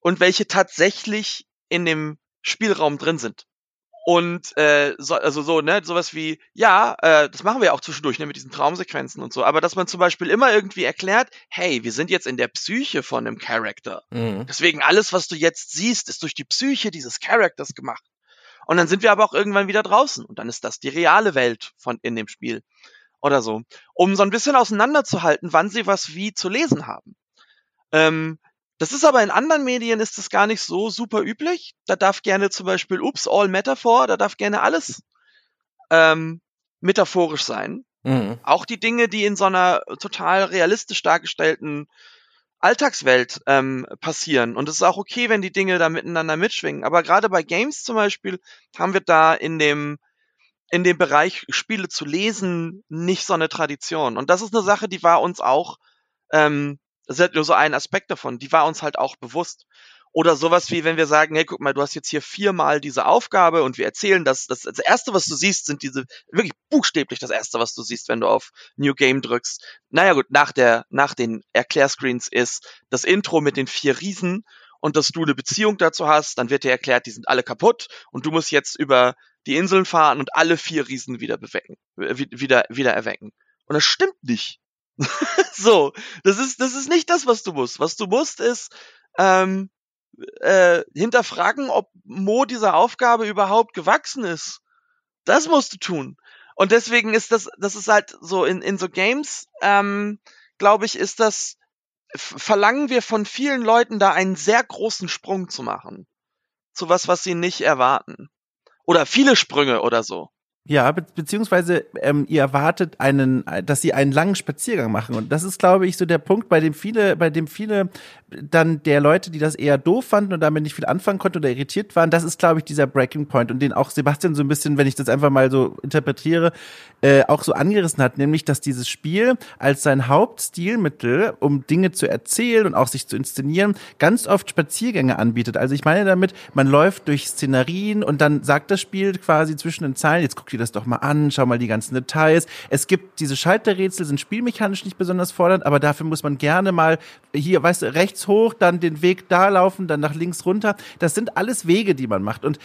[SPEAKER 2] und welche tatsächlich in dem Spielraum drin sind. Und äh, so, also so, ne, sowas wie, ja, äh, das machen wir auch zwischendurch, ne, mit diesen Traumsequenzen und so, aber dass man zum Beispiel immer irgendwie erklärt, hey, wir sind jetzt in der Psyche von einem Charakter. Mhm. Deswegen alles, was du jetzt siehst, ist durch die Psyche dieses Charakters gemacht. Und dann sind wir aber auch irgendwann wieder draußen und dann ist das die reale Welt von in dem Spiel oder so, um so ein bisschen auseinanderzuhalten, wann sie was wie zu lesen haben. Ähm, das ist aber in anderen Medien ist das gar nicht so super üblich. Da darf gerne zum Beispiel, ups, all metaphor, da darf gerne alles ähm, metaphorisch sein. Mhm. Auch die Dinge, die in so einer total realistisch dargestellten Alltagswelt ähm, passieren. Und es ist auch okay, wenn die Dinge da miteinander mitschwingen. Aber gerade bei Games zum Beispiel haben wir da in dem in dem Bereich Spiele zu lesen nicht so eine Tradition. Und das ist eine Sache, die war uns auch ähm, das ist halt nur so ein Aspekt davon. Die war uns halt auch bewusst. Oder sowas wie, wenn wir sagen, hey, guck mal, du hast jetzt hier viermal diese Aufgabe und wir erzählen das, das, das erste, was du siehst, sind diese, wirklich buchstäblich das erste, was du siehst, wenn du auf New Game drückst. Naja, gut, nach der, nach den Erklärscreens ist das Intro mit den vier Riesen und dass du eine Beziehung dazu hast, dann wird dir erklärt, die sind alle kaputt und du musst jetzt über die Inseln fahren und alle vier Riesen wieder bewecken, wieder, wieder erwecken. Und das stimmt nicht. (laughs) so, das ist, das ist nicht das, was du musst. Was du musst, ist ähm, äh, hinterfragen, ob Mo dieser Aufgabe überhaupt gewachsen ist. Das musst du tun. Und deswegen ist das, das ist halt so in, in so Games, ähm, glaube ich, ist das, verlangen wir von vielen Leuten da einen sehr großen Sprung zu machen. Zu was, was sie nicht erwarten. Oder viele Sprünge oder so.
[SPEAKER 1] Ja, be beziehungsweise ähm, ihr erwartet einen, dass sie einen langen Spaziergang machen und das ist, glaube ich, so der Punkt, bei dem viele, bei dem viele dann der Leute, die das eher doof fanden und damit nicht viel anfangen konnten oder irritiert waren, das ist, glaube ich, dieser Breaking Point und den auch Sebastian so ein bisschen, wenn ich das einfach mal so interpretiere, äh, auch so angerissen hat, nämlich, dass dieses Spiel als sein Hauptstilmittel, um Dinge zu erzählen und auch sich zu inszenieren, ganz oft Spaziergänge anbietet. Also ich meine damit, man läuft durch Szenarien und dann sagt das Spiel quasi zwischen den Zeilen, jetzt guckt dir das doch mal an, schau mal die ganzen Details. Es gibt diese Schalterrätsel, sind spielmechanisch nicht besonders fordernd, aber dafür muss man gerne mal hier, weißt du, rechts hoch, dann den Weg da laufen, dann nach links runter. Das sind alles Wege, die man macht. Und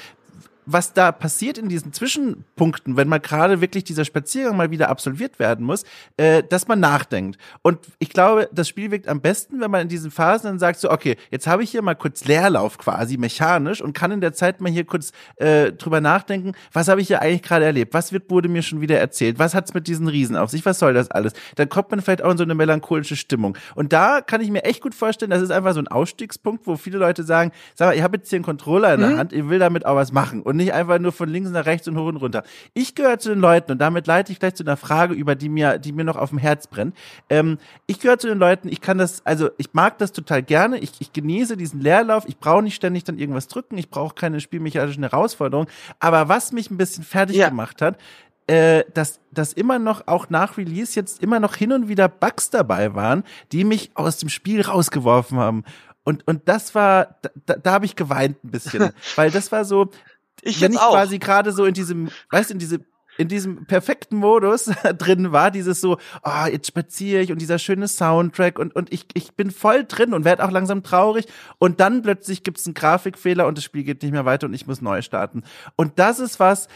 [SPEAKER 1] was da passiert in diesen Zwischenpunkten, wenn mal gerade wirklich dieser Spaziergang mal wieder absolviert werden muss, äh, dass man nachdenkt. Und ich glaube, das Spiel wirkt am besten, wenn man in diesen Phasen dann sagt, so, okay, jetzt habe ich hier mal kurz Leerlauf quasi, mechanisch, und kann in der Zeit mal hier kurz äh, drüber nachdenken, was habe ich hier eigentlich gerade erlebt? Was wird, wurde mir schon wieder erzählt? Was hat's mit diesen Riesen auf sich? Was soll das alles? Dann kommt man vielleicht auch in so eine melancholische Stimmung. Und da kann ich mir echt gut vorstellen, das ist einfach so ein Ausstiegspunkt, wo viele Leute sagen, sag mal, ich habe jetzt hier einen Controller in der mhm. Hand, ich will damit auch was machen und nicht einfach nur von links nach rechts und hoch und runter. Ich gehöre zu den Leuten und damit leite ich gleich zu einer Frage über, die mir, die mir noch auf dem Herz brennt. Ähm, ich gehöre zu den Leuten, ich kann das, also ich mag das total gerne, ich, ich genieße diesen Leerlauf, ich brauche nicht ständig dann irgendwas drücken, ich brauche keine spielmechanischen Herausforderungen, aber was mich ein bisschen fertig ja. gemacht hat, äh, dass, dass immer noch, auch nach Release jetzt immer noch hin und wieder Bugs dabei waren, die mich aus dem Spiel rausgeworfen haben. Und, und das war, da, da habe ich geweint ein bisschen. (laughs) weil das war so, ich wenn ich auch. quasi gerade so in diesem, weißt in diese in diesem perfekten Modus (laughs) drin war, dieses so, ah, oh, jetzt spaziere ich und dieser schöne Soundtrack und, und ich, ich bin voll drin und werde auch langsam traurig und dann plötzlich gibt's einen Grafikfehler und das Spiel geht nicht mehr weiter und ich muss neu starten. Und das ist was,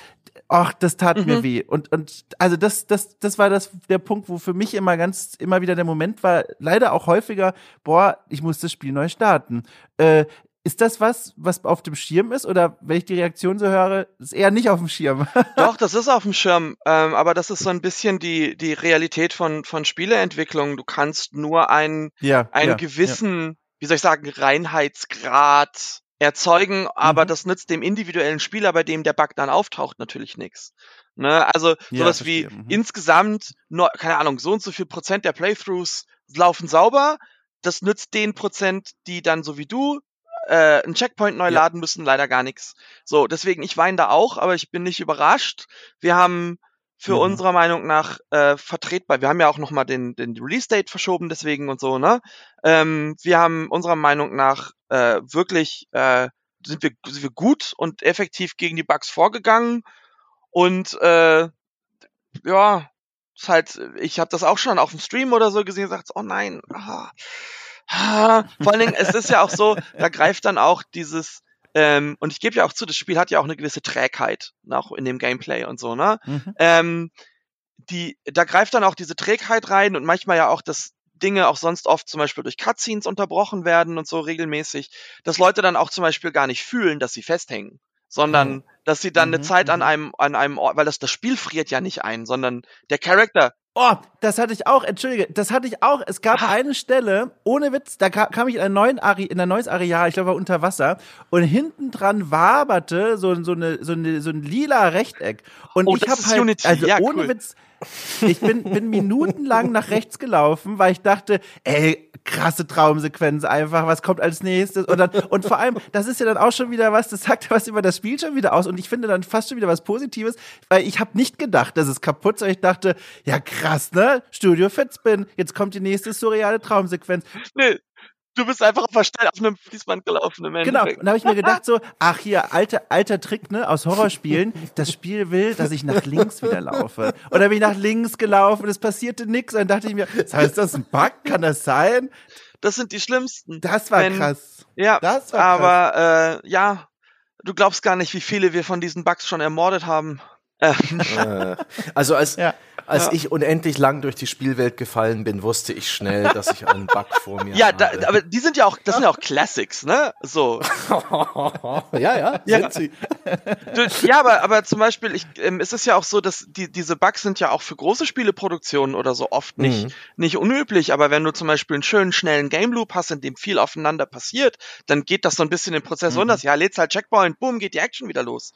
[SPEAKER 1] ach, das tat mhm. mir weh. Und, und also das, das, das war das, der Punkt, wo für mich immer ganz, immer wieder der Moment war, leider auch häufiger, boah, ich muss das Spiel neu starten. Äh, ist das was, was auf dem Schirm ist? Oder wenn ich die Reaktion so höre, ist eher nicht auf dem Schirm? (laughs)
[SPEAKER 2] Doch, das ist auf dem Schirm. Ähm, aber das ist so ein bisschen die, die Realität von, von Spieleentwicklung. Du kannst nur einen, ja, einen ja, gewissen, ja. wie soll ich sagen, Reinheitsgrad erzeugen, aber mhm. das nützt dem individuellen Spieler, bei dem der Bug dann auftaucht, natürlich nichts. Ne? Also sowas wie mhm. insgesamt, nur, keine Ahnung, so und so viel Prozent der Playthroughs laufen sauber. Das nützt den Prozent, die dann so wie du äh, einen Checkpoint neu ja. laden müssen, leider gar nichts. So, deswegen, ich weine da auch, aber ich bin nicht überrascht. Wir haben für mhm. unserer Meinung nach äh, vertretbar, wir haben ja auch nochmal den, den Release-Date verschoben, deswegen und so, ne? Ähm, wir haben unserer Meinung nach äh, wirklich, äh, sind, wir, sind wir gut und effektiv gegen die Bugs vorgegangen und äh, ja, ist halt, ich habe das auch schon auf dem Stream oder so gesehen gesagt, oh nein, ah, vor allen Dingen, es ist ja auch so, da greift dann auch dieses, ähm, und ich gebe ja auch zu, das Spiel hat ja auch eine gewisse Trägheit, auch in dem Gameplay und so, ne? Mhm. Ähm, die, da greift dann auch diese Trägheit rein und manchmal ja auch das Dinge auch sonst oft zum Beispiel durch Cutscenes unterbrochen werden und so regelmäßig, dass Leute dann auch zum Beispiel gar nicht fühlen, dass sie festhängen, sondern mhm. dass sie dann mhm. eine Zeit an mhm. einem, an einem Ort, weil das, das Spiel friert ja nicht ein, sondern der Charakter
[SPEAKER 1] Oh, das hatte ich auch, entschuldige, das hatte ich auch. Es gab Ach. eine Stelle, ohne Witz, da kam ich in ein, neuen Are in ein neues Areal, ich glaube, war unter Wasser, und hinten dran waberte so, so, eine, so, eine, so ein lila Rechteck. Und oh, ich habe halt, Unity. also ja, ohne cool. Witz, ich bin, bin (laughs) minutenlang nach rechts gelaufen, weil ich dachte, ey, krasse Traumsequenz einfach, was kommt als nächstes? Und, dann, und vor allem, das ist ja dann auch schon wieder was, das sagt was über das Spiel schon wieder aus. Und ich finde dann fast schon wieder was Positives, weil ich habe nicht gedacht, dass es kaputt ist, sondern ich dachte, ja krass, ne? Studio Fitzbin, jetzt kommt die nächste surreale Traumsequenz.
[SPEAKER 2] Nee, Du bist einfach auf der auf einem Fließband gelaufen im
[SPEAKER 1] Genau. Und da habe ich mir gedacht so, (laughs) ach hier, alter, alter Trick, ne, aus Horrorspielen. Das Spiel will, dass ich nach links wieder laufe. Und dann bin ich nach links gelaufen, es passierte nichts. Und dann dachte ich mir, das heißt das ein Bug? Kann das sein?
[SPEAKER 2] Das sind die schlimmsten.
[SPEAKER 1] Das war Wenn, krass.
[SPEAKER 2] Ja, das war krass. aber äh, ja, du glaubst gar nicht, wie viele wir von diesen Bugs schon ermordet haben.
[SPEAKER 3] Äh, also als, ja. als ja. ich unendlich lang durch die Spielwelt gefallen bin, wusste ich schnell, dass ich einen Bug vor mir
[SPEAKER 2] ja, habe. Ja, aber die sind ja auch, das sind ja auch Classics, ne? So. (laughs)
[SPEAKER 3] ja, ja, ja. sie.
[SPEAKER 2] ja, aber, aber zum Beispiel, ich, ähm, es ist ja auch so, dass die, diese Bugs sind ja auch für große Spieleproduktionen oder so oft nicht, mhm. nicht unüblich, aber wenn du zum Beispiel einen schönen, schnellen Game Loop hast, in dem viel aufeinander passiert, dann geht das so ein bisschen den Prozess mhm. runter. Ja, lädst halt Checkpoint, boom, geht die Action wieder los.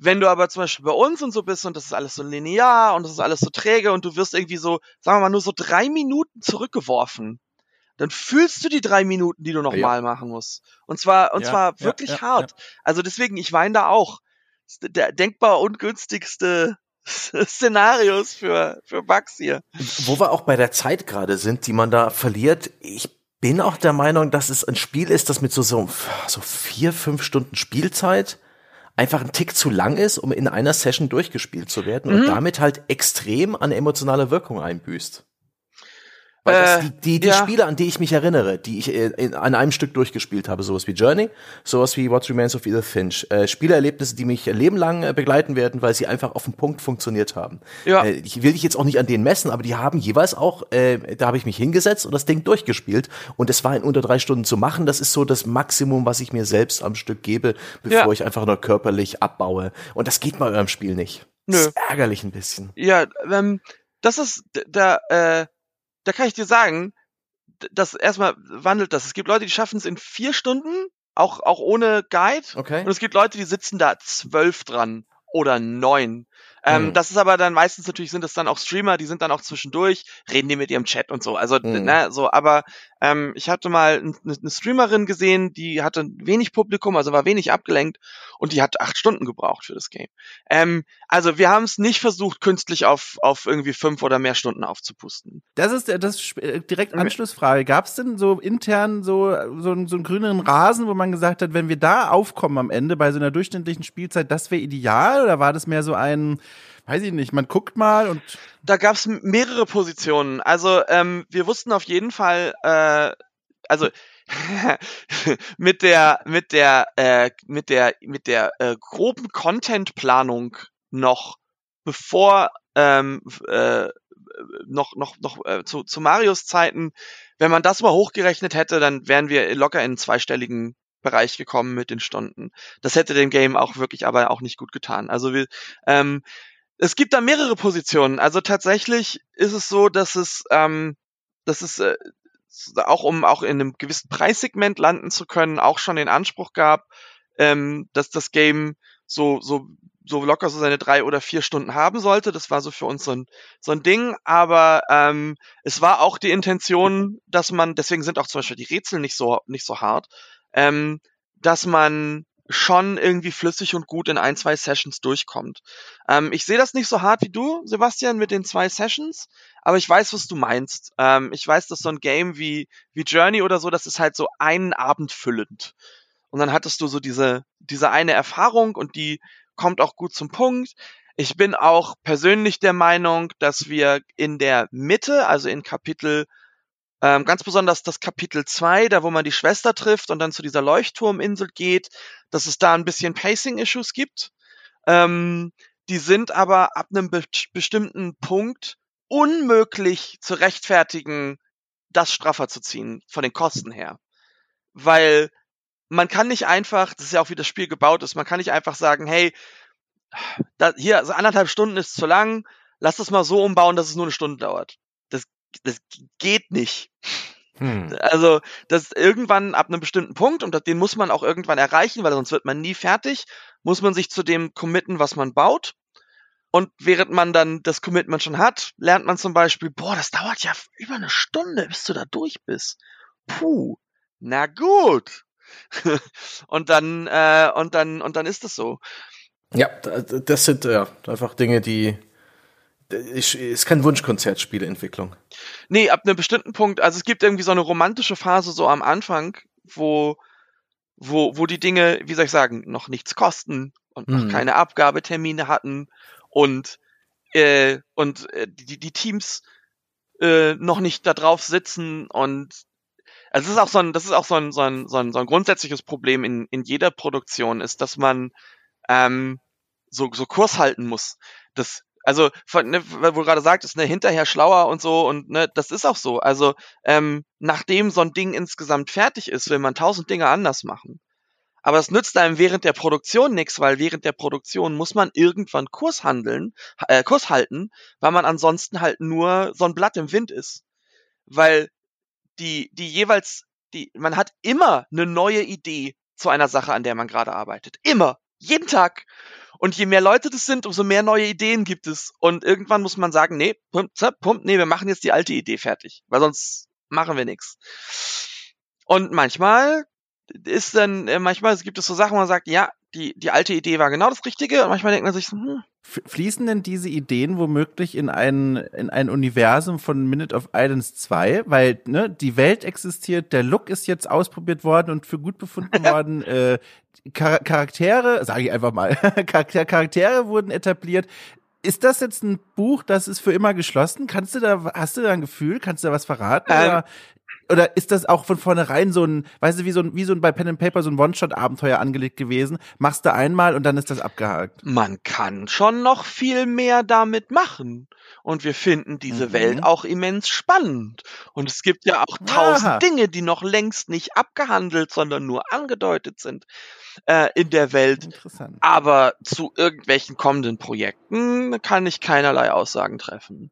[SPEAKER 2] Wenn du aber zum Beispiel bei uns und so bist und das ist alles so linear und das ist alles so träge und du wirst irgendwie so, sagen wir mal, nur so drei Minuten zurückgeworfen, dann fühlst du die drei Minuten, die du nochmal ja. machen musst. Und zwar, und ja, zwar wirklich ja, hart. Also deswegen, ich weine da auch. Der denkbar ungünstigste (laughs) Szenarios für, für Bugs hier.
[SPEAKER 3] Wo wir auch bei der Zeit gerade sind, die man da verliert, ich bin auch der Meinung, dass es ein Spiel ist, das mit so, so, so vier, fünf Stunden Spielzeit einfach ein Tick zu lang ist, um in einer Session durchgespielt zu werden mhm. und damit halt extrem an emotionaler Wirkung einbüßt. Weil das, äh, die, die, die ja. Spiele, an die ich mich erinnere, die ich in, in, an einem Stück durchgespielt habe, sowas wie Journey, sowas wie What Remains of Edith Finch, äh, Spielerlebnisse, die mich lebenlang äh, begleiten werden, weil sie einfach auf den Punkt funktioniert haben. Ja. Äh, ich will dich jetzt auch nicht an denen messen, aber die haben jeweils auch, äh, da habe ich mich hingesetzt und das Ding durchgespielt und es war in unter drei Stunden zu machen. Das ist so das Maximum, was ich mir selbst am Stück gebe, bevor ja. ich einfach nur körperlich abbaue. Und das geht bei eurem Spiel nicht. Nö. Das ist ärgerlich ein bisschen.
[SPEAKER 2] Ja, ähm, das ist der, äh, da kann ich dir sagen, das erstmal wandelt das. Es gibt Leute, die schaffen es in vier Stunden, auch, auch ohne Guide.
[SPEAKER 3] Okay.
[SPEAKER 2] Und es gibt Leute, die sitzen da zwölf dran oder neun. Ähm, mhm. Das ist aber dann meistens natürlich sind es dann auch Streamer, die sind dann auch zwischendurch, reden die mit ihrem Chat und so. Also, mhm. ne, so, aber ähm, ich hatte mal eine, eine Streamerin gesehen, die hatte wenig Publikum, also war wenig abgelenkt und die hat acht Stunden gebraucht für das Game. Ähm, also wir haben es nicht versucht, künstlich auf, auf irgendwie fünf oder mehr Stunden aufzupusten.
[SPEAKER 1] Das ist das ist äh, direkt Anschlussfrage. Gab es denn so intern so, so, so einen grünen Rasen, wo man gesagt hat, wenn wir da aufkommen am Ende bei so einer durchschnittlichen Spielzeit, das wäre ideal? Oder war das mehr so ein weiß ich nicht, man guckt mal und.
[SPEAKER 2] Da gab es mehrere Positionen. Also ähm, wir wussten auf jeden Fall, äh, also (laughs) mit der mit der äh, mit der mit der äh, groben Contentplanung noch bevor ähm, äh, noch noch noch äh, zu, zu Marios Zeiten, wenn man das mal hochgerechnet hätte, dann wären wir locker in zweistelligen Bereich gekommen mit den Stunden. Das hätte dem Game auch wirklich aber auch nicht gut getan. Also wir, ähm, es gibt da mehrere Positionen. Also tatsächlich ist es so, dass es, ähm, dass es äh, auch um auch in einem gewissen Preissegment landen zu können, auch schon den Anspruch gab, ähm, dass das Game so so so locker so seine drei oder vier Stunden haben sollte. Das war so für uns so ein, so ein Ding. Aber ähm, es war auch die Intention, dass man, deswegen sind auch zum Beispiel die Rätsel nicht so nicht so hart, ähm, dass man schon irgendwie flüssig und gut in ein, zwei Sessions durchkommt. Ähm, ich sehe das nicht so hart wie du, Sebastian, mit den zwei Sessions, aber ich weiß, was du meinst. Ähm, ich weiß, dass so ein Game wie, wie Journey oder so, das ist halt so einen Abend füllend. Und dann hattest du so diese, diese eine Erfahrung und die kommt auch gut zum Punkt. Ich bin auch persönlich der Meinung, dass wir in der Mitte, also in Kapitel ähm, ganz besonders das Kapitel 2, da wo man die Schwester trifft und dann zu dieser Leuchtturminsel geht, dass es da ein bisschen Pacing-Issues gibt. Ähm, die sind aber ab einem be bestimmten Punkt unmöglich zu rechtfertigen, das straffer zu ziehen, von den Kosten her. Weil man kann nicht einfach, das ist ja auch wie das Spiel gebaut ist, man kann nicht einfach sagen, hey, da, hier, also anderthalb Stunden ist zu lang, lass das mal so umbauen, dass es nur eine Stunde dauert das geht nicht. Hm. Also, das irgendwann ab einem bestimmten Punkt, und den muss man auch irgendwann erreichen, weil sonst wird man nie fertig, muss man sich zu dem committen, was man baut. Und während man dann das Commitment schon hat, lernt man zum Beispiel, boah, das dauert ja über eine Stunde, bis du da durch bist. Puh, na gut. (laughs) und dann, äh, und dann, und dann ist es so.
[SPEAKER 3] Ja, das sind ja einfach Dinge, die ist kein Wunschkonzert, Spieleentwicklung.
[SPEAKER 2] Nee, ab einem bestimmten Punkt, also es gibt irgendwie so eine romantische Phase so am Anfang, wo, wo, wo die Dinge, wie soll ich sagen, noch nichts kosten und noch mhm. keine Abgabetermine hatten und, äh, und äh, die, die Teams äh, noch nicht da drauf sitzen und also das ist auch so ein, das ist auch so ein, so ein, so ein, so ein grundsätzliches Problem in, in jeder Produktion, ist, dass man ähm, so, so Kurs halten muss. Das, also, von, ne, wo du gerade sagtest, ne, hinterher schlauer und so und ne, das ist auch so. Also, ähm, nachdem so ein Ding insgesamt fertig ist, will man tausend Dinge anders machen. Aber es nützt einem während der Produktion nichts, weil während der Produktion muss man irgendwann Kurs handeln, äh, Kurs halten, weil man ansonsten halt nur so ein Blatt im Wind ist. Weil die, die jeweils, die, man hat immer eine neue Idee zu einer Sache, an der man gerade arbeitet. Immer. Jeden Tag. Und je mehr Leute das sind, umso mehr neue Ideen gibt es. Und irgendwann muss man sagen, nee, pump, zapp, pump, nee, wir machen jetzt die alte Idee fertig. Weil sonst machen wir nichts. Und manchmal ist dann, äh, manchmal gibt es so Sachen, wo man sagt, ja, die, die alte Idee war genau das Richtige und manchmal denkt man sich, hm.
[SPEAKER 1] Fließen denn diese Ideen womöglich in ein, in ein Universum von Minute of Islands 2? Weil ne, die Welt existiert, der Look ist jetzt ausprobiert worden und für gut befunden (laughs) worden. Äh, Char Charaktere, sage ich einfach mal, (laughs) Charaktere wurden etabliert. Ist das jetzt ein Buch, das ist für immer geschlossen? Kannst du da, hast du da ein Gefühl? Kannst du da was verraten? Ähm, oder oder ist das auch von vornherein so ein, weißt du, wie so ein, wie so ein bei Pen and Paper so ein One-Shot-Abenteuer angelegt gewesen? Machst du einmal und dann ist das abgehakt.
[SPEAKER 2] Man kann schon noch viel mehr damit machen. Und wir finden diese mhm. Welt auch immens spannend. Und es gibt ja auch tausend Aha. Dinge, die noch längst nicht abgehandelt, sondern nur angedeutet sind äh, in der Welt. Interessant. Aber zu irgendwelchen kommenden Projekten kann ich keinerlei Aussagen treffen.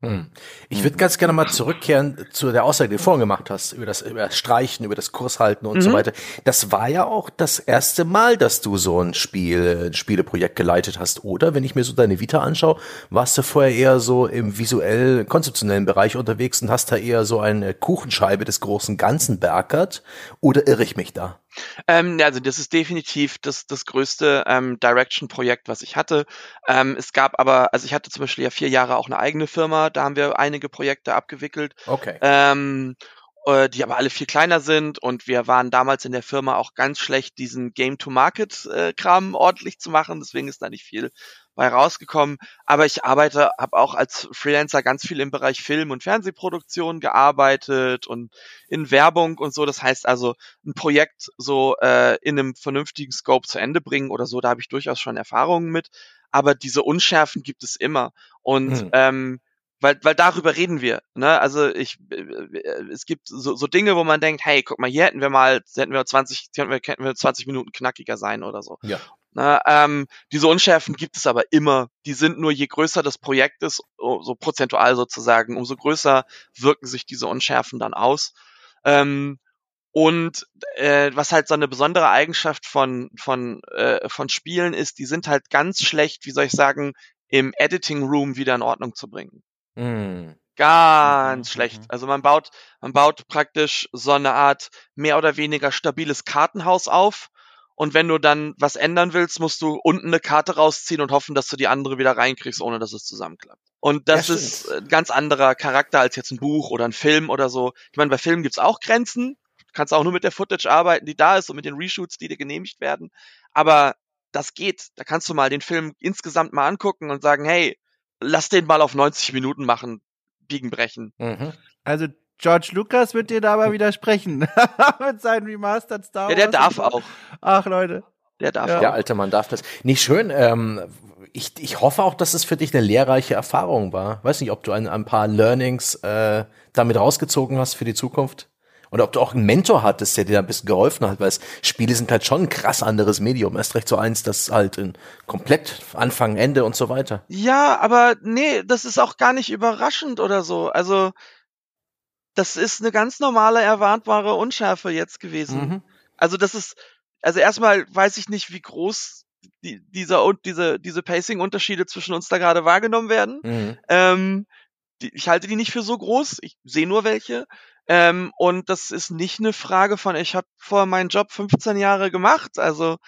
[SPEAKER 3] Hm. Ich würde ganz gerne mal zurückkehren zu der Aussage, die du vorhin gemacht hast, über das, über das Streichen, über das Kurshalten und mhm. so weiter. Das war ja auch das erste Mal, dass du so ein Spiel, ein Spieleprojekt geleitet hast, oder? Wenn ich mir so deine Vita anschaue, warst du vorher eher so im visuell konzeptionellen Bereich unterwegs und hast da eher so eine Kuchenscheibe des großen Ganzen beackert, oder irre ich mich da?
[SPEAKER 2] Ähm, also das ist definitiv das, das größte ähm, Direction-Projekt, was ich hatte. Ähm, es gab aber, also ich hatte zum Beispiel ja vier Jahre auch eine eigene Firma, da haben wir einige Projekte abgewickelt.
[SPEAKER 3] Okay.
[SPEAKER 2] Ähm, äh, die aber alle viel kleiner sind und wir waren damals in der Firma auch ganz schlecht, diesen Game-to-Market-Kram äh, ordentlich zu machen, deswegen ist da nicht viel bei rausgekommen. Aber ich arbeite, habe auch als Freelancer ganz viel im Bereich Film- und Fernsehproduktion gearbeitet und in Werbung und so. Das heißt also, ein Projekt so äh, in einem vernünftigen Scope zu Ende bringen oder so, da habe ich durchaus schon Erfahrungen mit. Aber diese Unschärfen gibt es immer. Und mhm. ähm, weil, weil darüber reden wir. Ne? Also ich, äh, es gibt so, so Dinge, wo man denkt, hey, guck mal, hier hätten wir mal, hätten wir 20, hätten wir, hätten wir 20 Minuten knackiger sein oder so.
[SPEAKER 3] Ja.
[SPEAKER 2] Na, ähm, diese Unschärfen gibt es aber immer. Die sind nur je größer das Projekt ist, so prozentual sozusagen, umso größer wirken sich diese Unschärfen dann aus. Ähm, und äh, was halt so eine besondere Eigenschaft von von äh, von Spielen ist, die sind halt ganz schlecht, wie soll ich sagen, im Editing Room wieder in Ordnung zu bringen.
[SPEAKER 3] Mm.
[SPEAKER 2] Ganz mhm. schlecht. Also man baut man baut praktisch so eine Art mehr oder weniger stabiles Kartenhaus auf und wenn du dann was ändern willst, musst du unten eine Karte rausziehen und hoffen, dass du die andere wieder reinkriegst, ohne dass es zusammenklappt. Und das ja, ist ein ganz anderer Charakter als jetzt ein Buch oder ein Film oder so. Ich meine, bei Filmen gibt's auch Grenzen. Du kannst auch nur mit der Footage arbeiten, die da ist und mit den Reshoots, die dir genehmigt werden. Aber das geht. Da kannst du mal den Film insgesamt mal angucken und sagen, hey, lass den mal auf 90 Minuten machen, biegen, brechen.
[SPEAKER 1] Mhm. Also George Lucas wird dir da aber widersprechen. (laughs) Mit seinen Remastered Star
[SPEAKER 2] Wars. Ja, der darf auch.
[SPEAKER 1] Ach, Leute.
[SPEAKER 3] Der darf. Ja. Der alte Mann darf das. Nicht schön. Ähm, ich, ich hoffe auch, dass es für dich eine lehrreiche Erfahrung war. Weiß nicht, ob du ein, ein paar Learnings äh, damit rausgezogen hast für die Zukunft. Oder ob du auch einen Mentor hattest, der dir ein bisschen geholfen hat, weil Spiele sind halt schon ein krass anderes Medium. Erst recht so eins, das halt in komplett Anfang, Ende und so weiter.
[SPEAKER 2] Ja, aber nee, das ist auch gar nicht überraschend oder so. Also das ist eine ganz normale erwartbare Unschärfe jetzt gewesen. Mhm. Also das ist, also erstmal weiß ich nicht, wie groß die, dieser und diese diese Pacing-Unterschiede zwischen uns da gerade wahrgenommen werden. Mhm. Ähm, die, ich halte die nicht für so groß. Ich sehe nur welche. Ähm, und das ist nicht eine Frage von, ich habe vor meinen Job 15 Jahre gemacht. Also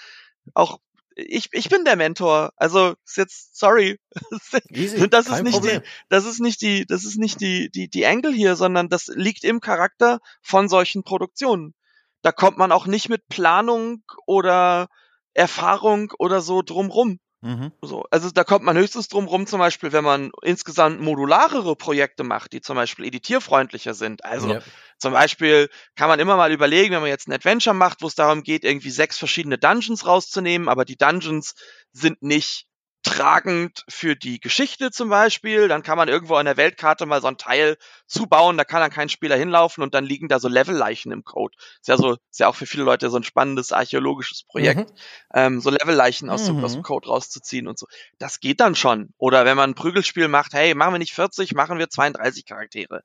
[SPEAKER 2] auch ich, ich bin der Mentor. Also ist jetzt sorry. (laughs) Easy, das ist nicht Problem. die, das ist nicht die, das ist nicht die, die, die Angle hier, sondern das liegt im Charakter von solchen Produktionen. Da kommt man auch nicht mit Planung oder Erfahrung oder so drumrum. Mhm. So, also da kommt man höchstens drum rum, zum Beispiel, wenn man insgesamt modularere Projekte macht, die zum Beispiel editierfreundlicher sind. Also ja. zum Beispiel kann man immer mal überlegen, wenn man jetzt ein Adventure macht, wo es darum geht, irgendwie sechs verschiedene Dungeons rauszunehmen, aber die Dungeons sind nicht tragend für die Geschichte zum Beispiel. Dann kann man irgendwo an der Weltkarte mal so ein Teil zubauen, da kann dann kein Spieler hinlaufen und dann liegen da so Levelleichen im Code. Ist ja so, ist ja auch für viele Leute so ein spannendes archäologisches Projekt, mhm. ähm, so Levelleichen aus, mhm. aus dem Code rauszuziehen und so. Das geht dann schon. Oder wenn man ein Prügelspiel macht, hey, machen wir nicht 40, machen wir 32 Charaktere.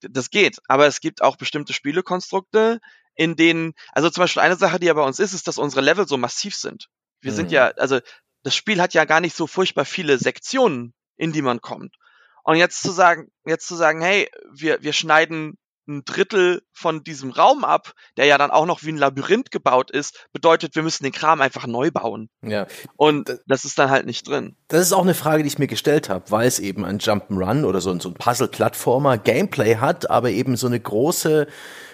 [SPEAKER 2] Das geht. Aber es gibt auch bestimmte Spielekonstrukte, in denen, also zum Beispiel eine Sache, die ja bei uns ist, ist, dass unsere Level so massiv sind. Wir mhm. sind ja, also das Spiel hat ja gar nicht so furchtbar viele Sektionen, in die man kommt. Und jetzt zu sagen, jetzt zu sagen, hey, wir, wir schneiden ein Drittel von diesem Raum ab, der ja dann auch noch wie ein Labyrinth gebaut ist, bedeutet, wir müssen den Kram einfach neu bauen.
[SPEAKER 3] Ja.
[SPEAKER 2] Und das ist dann halt nicht drin.
[SPEAKER 3] Das ist auch eine Frage, die ich mir gestellt habe, weil es eben ein Jump'n'Run oder so, so ein Puzzle-Plattformer Gameplay hat, aber eben so eine große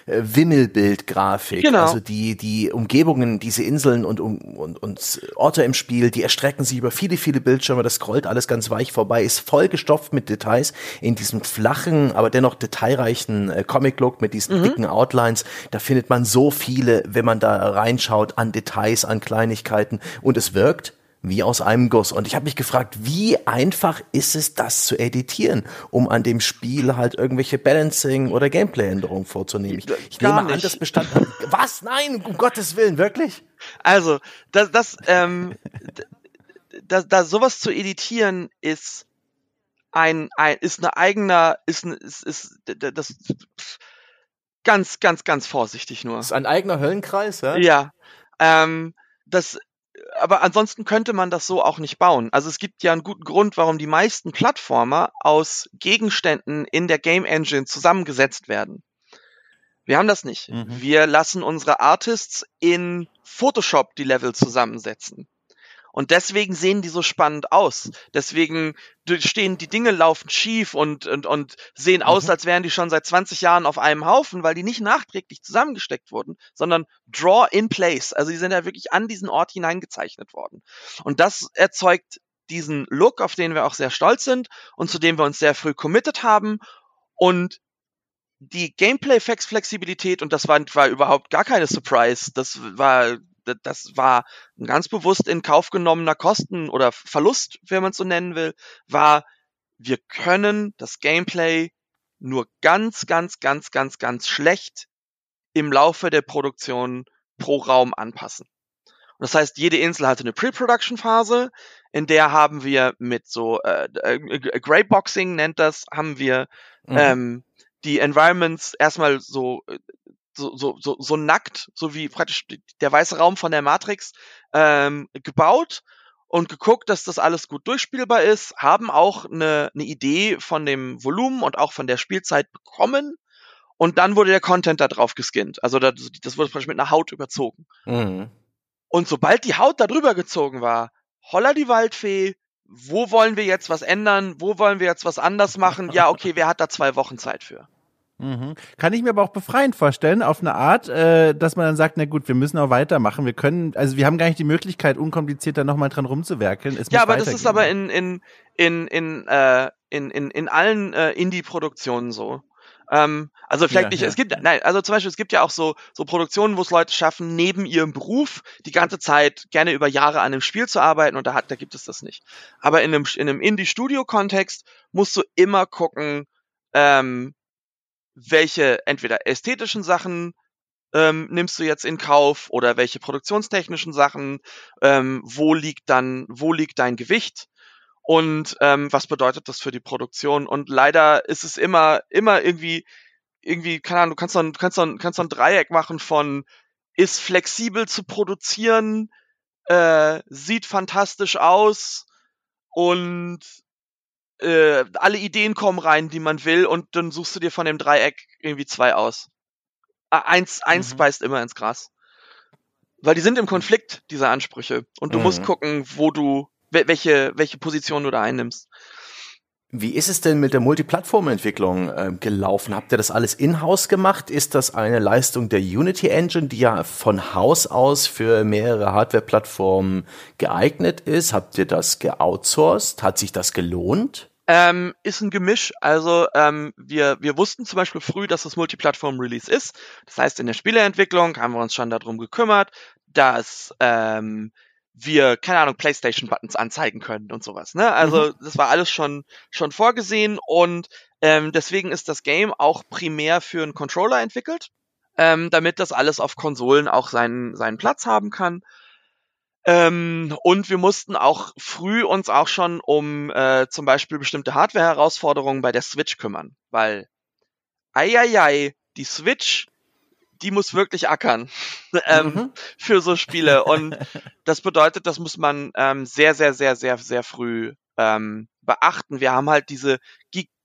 [SPEAKER 3] Wimmelbildgrafik. Genau. Also die, die Umgebungen, diese Inseln und, und, und Orte im Spiel, die erstrecken sich über viele, viele Bildschirme. Das scrollt alles ganz weich vorbei, ist vollgestopft mit Details in diesem flachen, aber dennoch detailreichen äh, Comic-Look mit diesen mhm. dicken Outlines. Da findet man so viele, wenn man da reinschaut, an Details, an Kleinigkeiten. Und es wirkt wie aus einem Guss. Und ich habe mich gefragt, wie einfach ist es, das zu editieren, um an dem Spiel halt irgendwelche Balancing- oder Gameplay-Änderungen vorzunehmen. Ich, ich nehme nicht. an, das bestand. (laughs) Was? Nein, um Gottes Willen, wirklich?
[SPEAKER 2] Also, das, das, ähm, da, da sowas zu editieren ist ein, ein ist eine eigener, ist, ist, ist das ganz, ganz, ganz vorsichtig nur. Das
[SPEAKER 3] ist ein eigener Höllenkreis, ja?
[SPEAKER 2] Ja. Ähm, das aber ansonsten könnte man das so auch nicht bauen. Also es gibt ja einen guten Grund, warum die meisten Plattformer aus Gegenständen in der Game Engine zusammengesetzt werden. Wir haben das nicht. Mhm. Wir lassen unsere Artists in Photoshop die Level zusammensetzen. Und deswegen sehen die so spannend aus. Deswegen stehen die Dinge laufen schief und, und, und sehen mhm. aus, als wären die schon seit 20 Jahren auf einem Haufen, weil die nicht nachträglich zusammengesteckt wurden, sondern draw in place. Also die sind ja wirklich an diesen Ort hineingezeichnet worden. Und das erzeugt diesen Look, auf den wir auch sehr stolz sind und zu dem wir uns sehr früh committed haben. Und die Gameplay-Flexibilität, und das war, war überhaupt gar keine Surprise, das war das war ein ganz bewusst in Kauf genommener Kosten oder Verlust, wenn man es so nennen will, war, wir können das Gameplay nur ganz, ganz, ganz, ganz, ganz schlecht im Laufe der Produktion pro Raum anpassen. Und das heißt, jede Insel hatte eine Pre-Production-Phase, in der haben wir mit so äh, äh, Greyboxing nennt das, haben wir mhm. ähm, die Environments erstmal so äh, so, so, so, so nackt, so wie praktisch der weiße Raum von der Matrix, ähm, gebaut und geguckt, dass das alles gut durchspielbar ist, haben auch eine, eine Idee von dem Volumen und auch von der Spielzeit bekommen. Und dann wurde der Content da drauf geskinnt. Also das, das wurde praktisch mit einer Haut überzogen. Mhm. Und sobald die Haut da drüber gezogen war, holla die Waldfee, wo wollen wir jetzt was ändern? Wo wollen wir jetzt was anders machen? Ja, okay, wer hat da zwei Wochen Zeit für?
[SPEAKER 1] Mhm. Kann ich mir aber auch befreiend vorstellen, auf eine Art, äh, dass man dann sagt, na gut, wir müssen auch weitermachen. Wir können, also wir haben gar nicht die Möglichkeit, unkompliziert da nochmal dran rumzuwerkeln.
[SPEAKER 2] Es ja, aber das ist aber in, in, in, in, äh, in, in, in allen äh, Indie-Produktionen so. Ähm, also vielleicht ja, nicht, ja. es gibt, nein, also zum Beispiel, es gibt ja auch so, so Produktionen, wo es Leute schaffen, neben ihrem Beruf die ganze Zeit gerne über Jahre an einem Spiel zu arbeiten und da hat, da gibt es das nicht. Aber in einem, in einem Indie-Studio-Kontext musst du immer gucken, ähm, welche entweder ästhetischen Sachen ähm, nimmst du jetzt in Kauf oder welche produktionstechnischen Sachen, ähm, wo liegt dann, wo liegt dein Gewicht und ähm, was bedeutet das für die Produktion? Und leider ist es immer, immer irgendwie, irgendwie, keine Ahnung, du kannst so ein, kannst so ein, kannst so ein Dreieck machen von ist flexibel zu produzieren, äh, sieht fantastisch aus und äh, alle Ideen kommen rein, die man will, und dann suchst du dir von dem Dreieck irgendwie zwei aus. Ah, eins, eins mhm. beißt immer ins Gras. Weil die sind im Konflikt, diese Ansprüche. Und du mhm. musst gucken, wo du, welche, welche Position du da einnimmst.
[SPEAKER 3] Wie ist es denn mit der Multiplattform-Entwicklung äh, gelaufen? Habt ihr das alles in-house gemacht? Ist das eine Leistung der Unity Engine, die ja von Haus aus für mehrere Hardware-Plattformen geeignet ist? Habt ihr das geoutsourced? Hat sich das gelohnt?
[SPEAKER 2] Ähm, ist ein Gemisch. Also ähm, wir, wir wussten zum Beispiel früh, dass das Multiplattform-Release ist. Das heißt, in der Spieleentwicklung haben wir uns schon darum gekümmert, dass ähm, wir, keine Ahnung, PlayStation-Buttons anzeigen können und sowas. Ne? Also mhm. das war alles schon, schon vorgesehen und ähm, deswegen ist das Game auch primär für einen Controller entwickelt, ähm, damit das alles auf Konsolen auch seinen, seinen Platz haben kann. Ähm, und wir mussten auch früh uns auch schon um äh, zum Beispiel bestimmte Hardware-Herausforderungen bei der Switch kümmern, weil eieiei, die Switch die muss wirklich ackern (laughs) ähm, mhm. für so Spiele. Und (laughs) das bedeutet, das muss man ähm, sehr, sehr, sehr, sehr, sehr früh ähm, beachten. Wir haben halt diese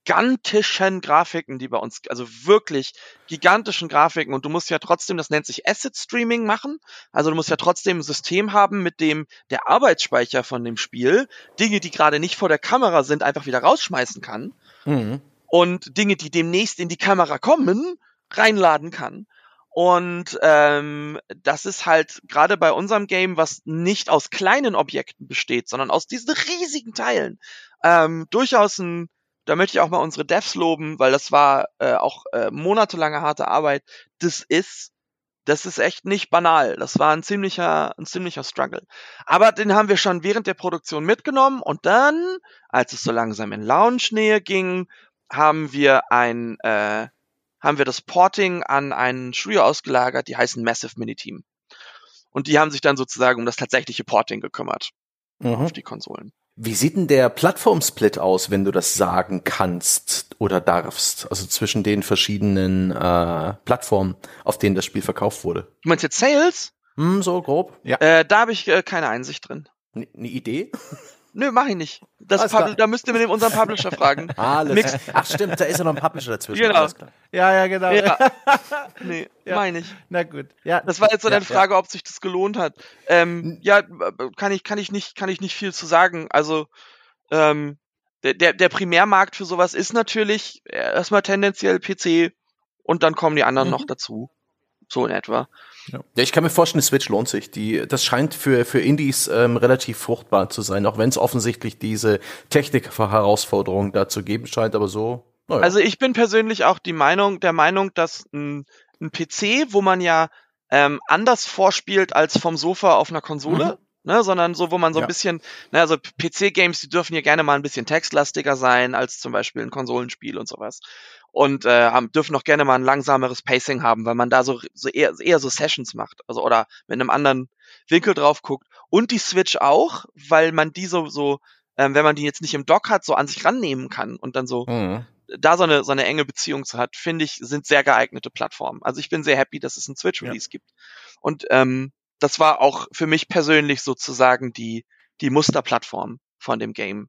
[SPEAKER 2] gigantischen Grafiken, die bei uns, also wirklich gigantischen Grafiken. Und du musst ja trotzdem, das nennt sich Asset Streaming machen. Also du musst ja trotzdem ein System haben, mit dem der Arbeitsspeicher von dem Spiel Dinge, die gerade nicht vor der Kamera sind, einfach wieder rausschmeißen kann. Mhm. Und Dinge, die demnächst in die Kamera kommen, reinladen kann. Und ähm, das ist halt gerade bei unserem Game, was nicht aus kleinen Objekten besteht, sondern aus diesen riesigen Teilen, ähm, durchaus ein, da möchte ich auch mal unsere Devs loben, weil das war äh, auch äh, monatelange harte Arbeit. Das ist, das ist echt nicht banal. Das war ein ziemlicher, ein ziemlicher Struggle. Aber den haben wir schon während der Produktion mitgenommen und dann, als es so langsam in Launch-Nähe ging, haben wir ein äh, haben wir das Porting an einen Studio ausgelagert, die heißen Massive Mini Team. Und die haben sich dann sozusagen um das tatsächliche Porting gekümmert mhm. auf die Konsolen.
[SPEAKER 3] Wie sieht denn der Plattformsplit aus, wenn du das sagen kannst oder darfst? Also zwischen den verschiedenen äh, Plattformen, auf denen das Spiel verkauft wurde.
[SPEAKER 2] Du meinst jetzt Sales?
[SPEAKER 3] Hm, so grob.
[SPEAKER 2] Ja. Äh, da habe ich äh, keine Einsicht drin.
[SPEAKER 3] Eine Idee?
[SPEAKER 2] Nö, mach ich nicht. Das da müsst ihr mit dem unseren Publisher fragen. (laughs)
[SPEAKER 3] Alles. Mix. Ach stimmt, da ist ja noch ein Publisher dazwischen.
[SPEAKER 2] Genau.
[SPEAKER 1] Ja, ja, genau. Ja. (laughs)
[SPEAKER 2] Nee, ja. meine ich.
[SPEAKER 1] Na gut. Ja.
[SPEAKER 2] Das war jetzt so ja, deine Frage, ob sich das gelohnt hat. Ähm, ja, kann ich, kann ich nicht, kann ich nicht viel zu sagen. Also, ähm, der, der, der Primärmarkt für sowas ist natürlich erstmal tendenziell PC und dann kommen die anderen mhm. noch dazu. So in etwa.
[SPEAKER 3] Ja. ja, ich kann mir vorstellen, die Switch lohnt sich. Die, das scheint für, für Indies ähm, relativ fruchtbar zu sein, auch wenn es offensichtlich diese Technik-Herausforderung dazu geben scheint, aber so.
[SPEAKER 2] Naja. Also ich bin persönlich auch die Meinung, der Meinung, dass ein, ein PC, wo man ja ähm, anders vorspielt als vom Sofa auf einer Konsole, mhm. ne, sondern so, wo man so ein bisschen, ne, also PC-Games, die dürfen ja gerne mal ein bisschen textlastiger sein als zum Beispiel ein Konsolenspiel und sowas und äh, dürfen auch gerne mal ein langsameres Pacing haben, weil man da so, so eher, eher so Sessions macht, also oder mit einem anderen Winkel drauf guckt. Und die Switch auch, weil man die so, so ähm, wenn man die jetzt nicht im Dock hat, so an sich rannehmen kann und dann so mhm. da so eine, so eine enge Beziehung zu hat, finde ich, sind sehr geeignete Plattformen. Also ich bin sehr happy, dass es ein Switch-Release ja. gibt. Und ähm, das war auch für mich persönlich sozusagen die, die Musterplattform von dem Game.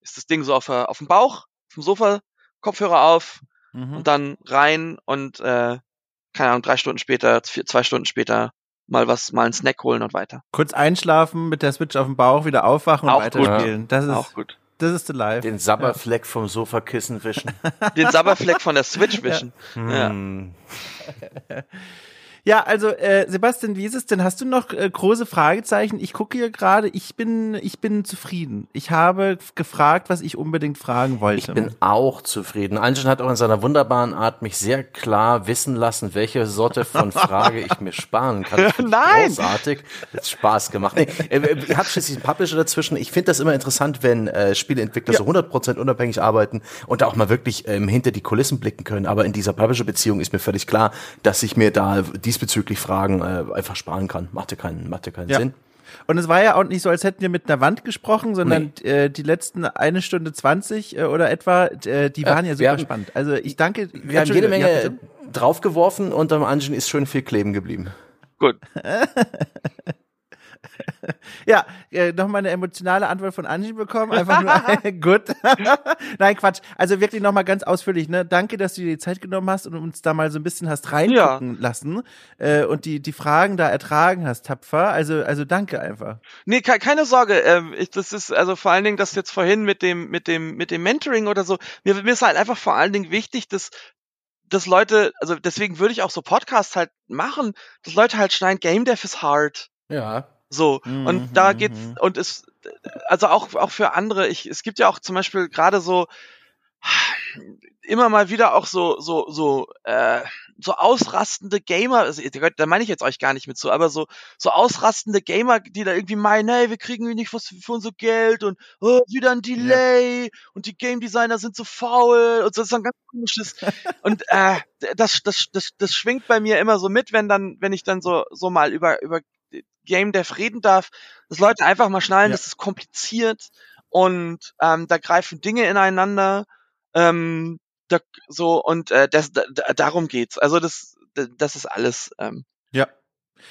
[SPEAKER 2] Ist das Ding so auf, auf dem Bauch, auf dem Sofa, Kopfhörer auf, mhm. und dann rein und äh, keine Ahnung, drei Stunden später, vier, zwei Stunden später mal was, mal einen Snack holen und weiter.
[SPEAKER 1] Kurz einschlafen, mit der Switch auf dem Bauch, wieder aufwachen und weiterspielen. Das ist auch gut. Das ist the life.
[SPEAKER 3] Den Sabberfleck ja. vom Sofakissen wischen.
[SPEAKER 2] Den Sabberfleck von der Switch (laughs) wischen. Ja.
[SPEAKER 1] Hm. ja. (laughs) Ja, also äh, Sebastian, wie ist es denn? Hast du noch äh, große Fragezeichen? Ich gucke hier gerade, ich bin, ich bin zufrieden. Ich habe gefragt, was ich unbedingt fragen wollte.
[SPEAKER 3] Ich bin auch zufrieden. Anjan hat auch in seiner wunderbaren Art mich sehr klar wissen lassen, welche Sorte von Frage ich mir sparen kann. (laughs)
[SPEAKER 2] Nein!
[SPEAKER 3] Großartig. Hat Spaß gemacht. Nee, äh, äh hat schließlich einen Publisher dazwischen. Ich finde das immer interessant, wenn äh, Spieleentwickler ja. so 100% unabhängig arbeiten und da auch mal wirklich ähm, hinter die Kulissen blicken können. Aber in dieser Publisher-Beziehung ist mir völlig klar, dass ich mir da dies diesbezüglich Fragen äh, einfach sparen kann. Machte keinen, machte keinen ja. Sinn.
[SPEAKER 1] Und es war ja auch nicht so, als hätten wir mit einer Wand gesprochen, sondern nee. äh, die letzten eine Stunde zwanzig äh, oder etwa, äh, die waren ja, ja super haben, spannend. Also ich danke.
[SPEAKER 3] Wir haben jede Menge ja, draufgeworfen und am Anschen ist schön viel kleben geblieben.
[SPEAKER 2] Gut. (laughs) (laughs)
[SPEAKER 1] ja, äh, nochmal eine emotionale Antwort von Angie bekommen. Einfach nur (laughs) gut. (laughs) Nein, Quatsch. Also wirklich nochmal ganz ausführlich. Ne? Danke, dass du dir die Zeit genommen hast und uns da mal so ein bisschen hast reingucken ja. lassen äh, und die, die Fragen da ertragen hast, tapfer. Also, also danke einfach.
[SPEAKER 2] Nee, ke keine Sorge. Ähm, ich, das ist also vor allen Dingen das jetzt vorhin mit dem, mit dem, mit dem Mentoring oder so. Mir, mir ist halt einfach vor allen Dingen wichtig, dass dass Leute, also deswegen würde ich auch so Podcasts halt machen, dass Leute halt schneiden, Game Dev is hard.
[SPEAKER 3] Ja.
[SPEAKER 2] So, mhm, und da geht's, mhm. und es, also auch, auch für andere, ich, es gibt ja auch zum Beispiel gerade so, immer mal wieder auch so so so äh, so ausrastende Gamer, also, da meine ich jetzt euch gar nicht mit so, aber so so ausrastende Gamer, die da irgendwie meinen, hey, wir kriegen nicht was für unser Geld und oh, wieder ein Delay ja. und die Game Designer sind so faul und so das ist ein ganz komisches (laughs) und äh, das das das das schwingt bei mir immer so mit, wenn dann wenn ich dann so so mal über über Game Dev reden darf, dass Leute einfach mal schnallen, ja. das ist kompliziert und ähm, da greifen Dinge ineinander ähm, da, so und äh, das, da, darum geht's. Also das, das ist alles. Ähm.
[SPEAKER 1] Ja.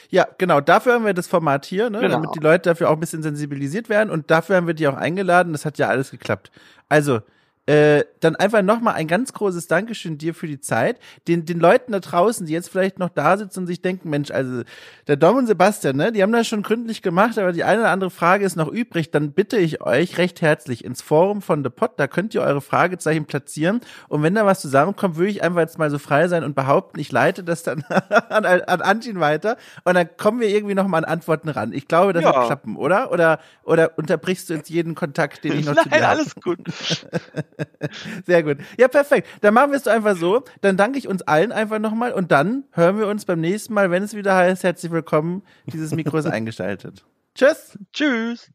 [SPEAKER 1] Ja, genau. Dafür haben wir das Format hier, ne? Genau. damit die Leute dafür auch ein bisschen sensibilisiert werden. Und dafür haben wir die auch eingeladen. Das hat ja alles geklappt. Also, äh, dann einfach nochmal ein ganz großes Dankeschön dir für die Zeit. Den, den Leuten da draußen, die jetzt vielleicht noch da sitzen und sich denken, Mensch, also der Dom und Sebastian, ne, die haben das schon gründlich gemacht, aber die eine oder andere Frage ist noch übrig. Dann bitte ich euch recht herzlich ins Forum von The Pod, da könnt ihr eure Fragezeichen platzieren. Und wenn da was zusammenkommt, würde ich einfach jetzt mal so frei sein und behaupten, ich leite das dann (laughs) an, an Antin weiter und dann kommen wir irgendwie nochmal an Antworten ran. Ich glaube, das ja. wird klappen, oder? Oder, oder unterbrichst du jetzt jeden Kontakt, den ich noch (laughs)
[SPEAKER 2] Nein,
[SPEAKER 1] zu dir
[SPEAKER 2] habe? Alles gut. (laughs) (laughs)
[SPEAKER 1] Sehr gut. Ja, perfekt. Dann machen wir es doch einfach so. Dann danke ich uns allen einfach nochmal und dann hören wir uns beim nächsten Mal, wenn es wieder heißt, herzlich willkommen. Dieses Mikro ist (laughs) eingeschaltet. Tschüss.
[SPEAKER 2] Tschüss.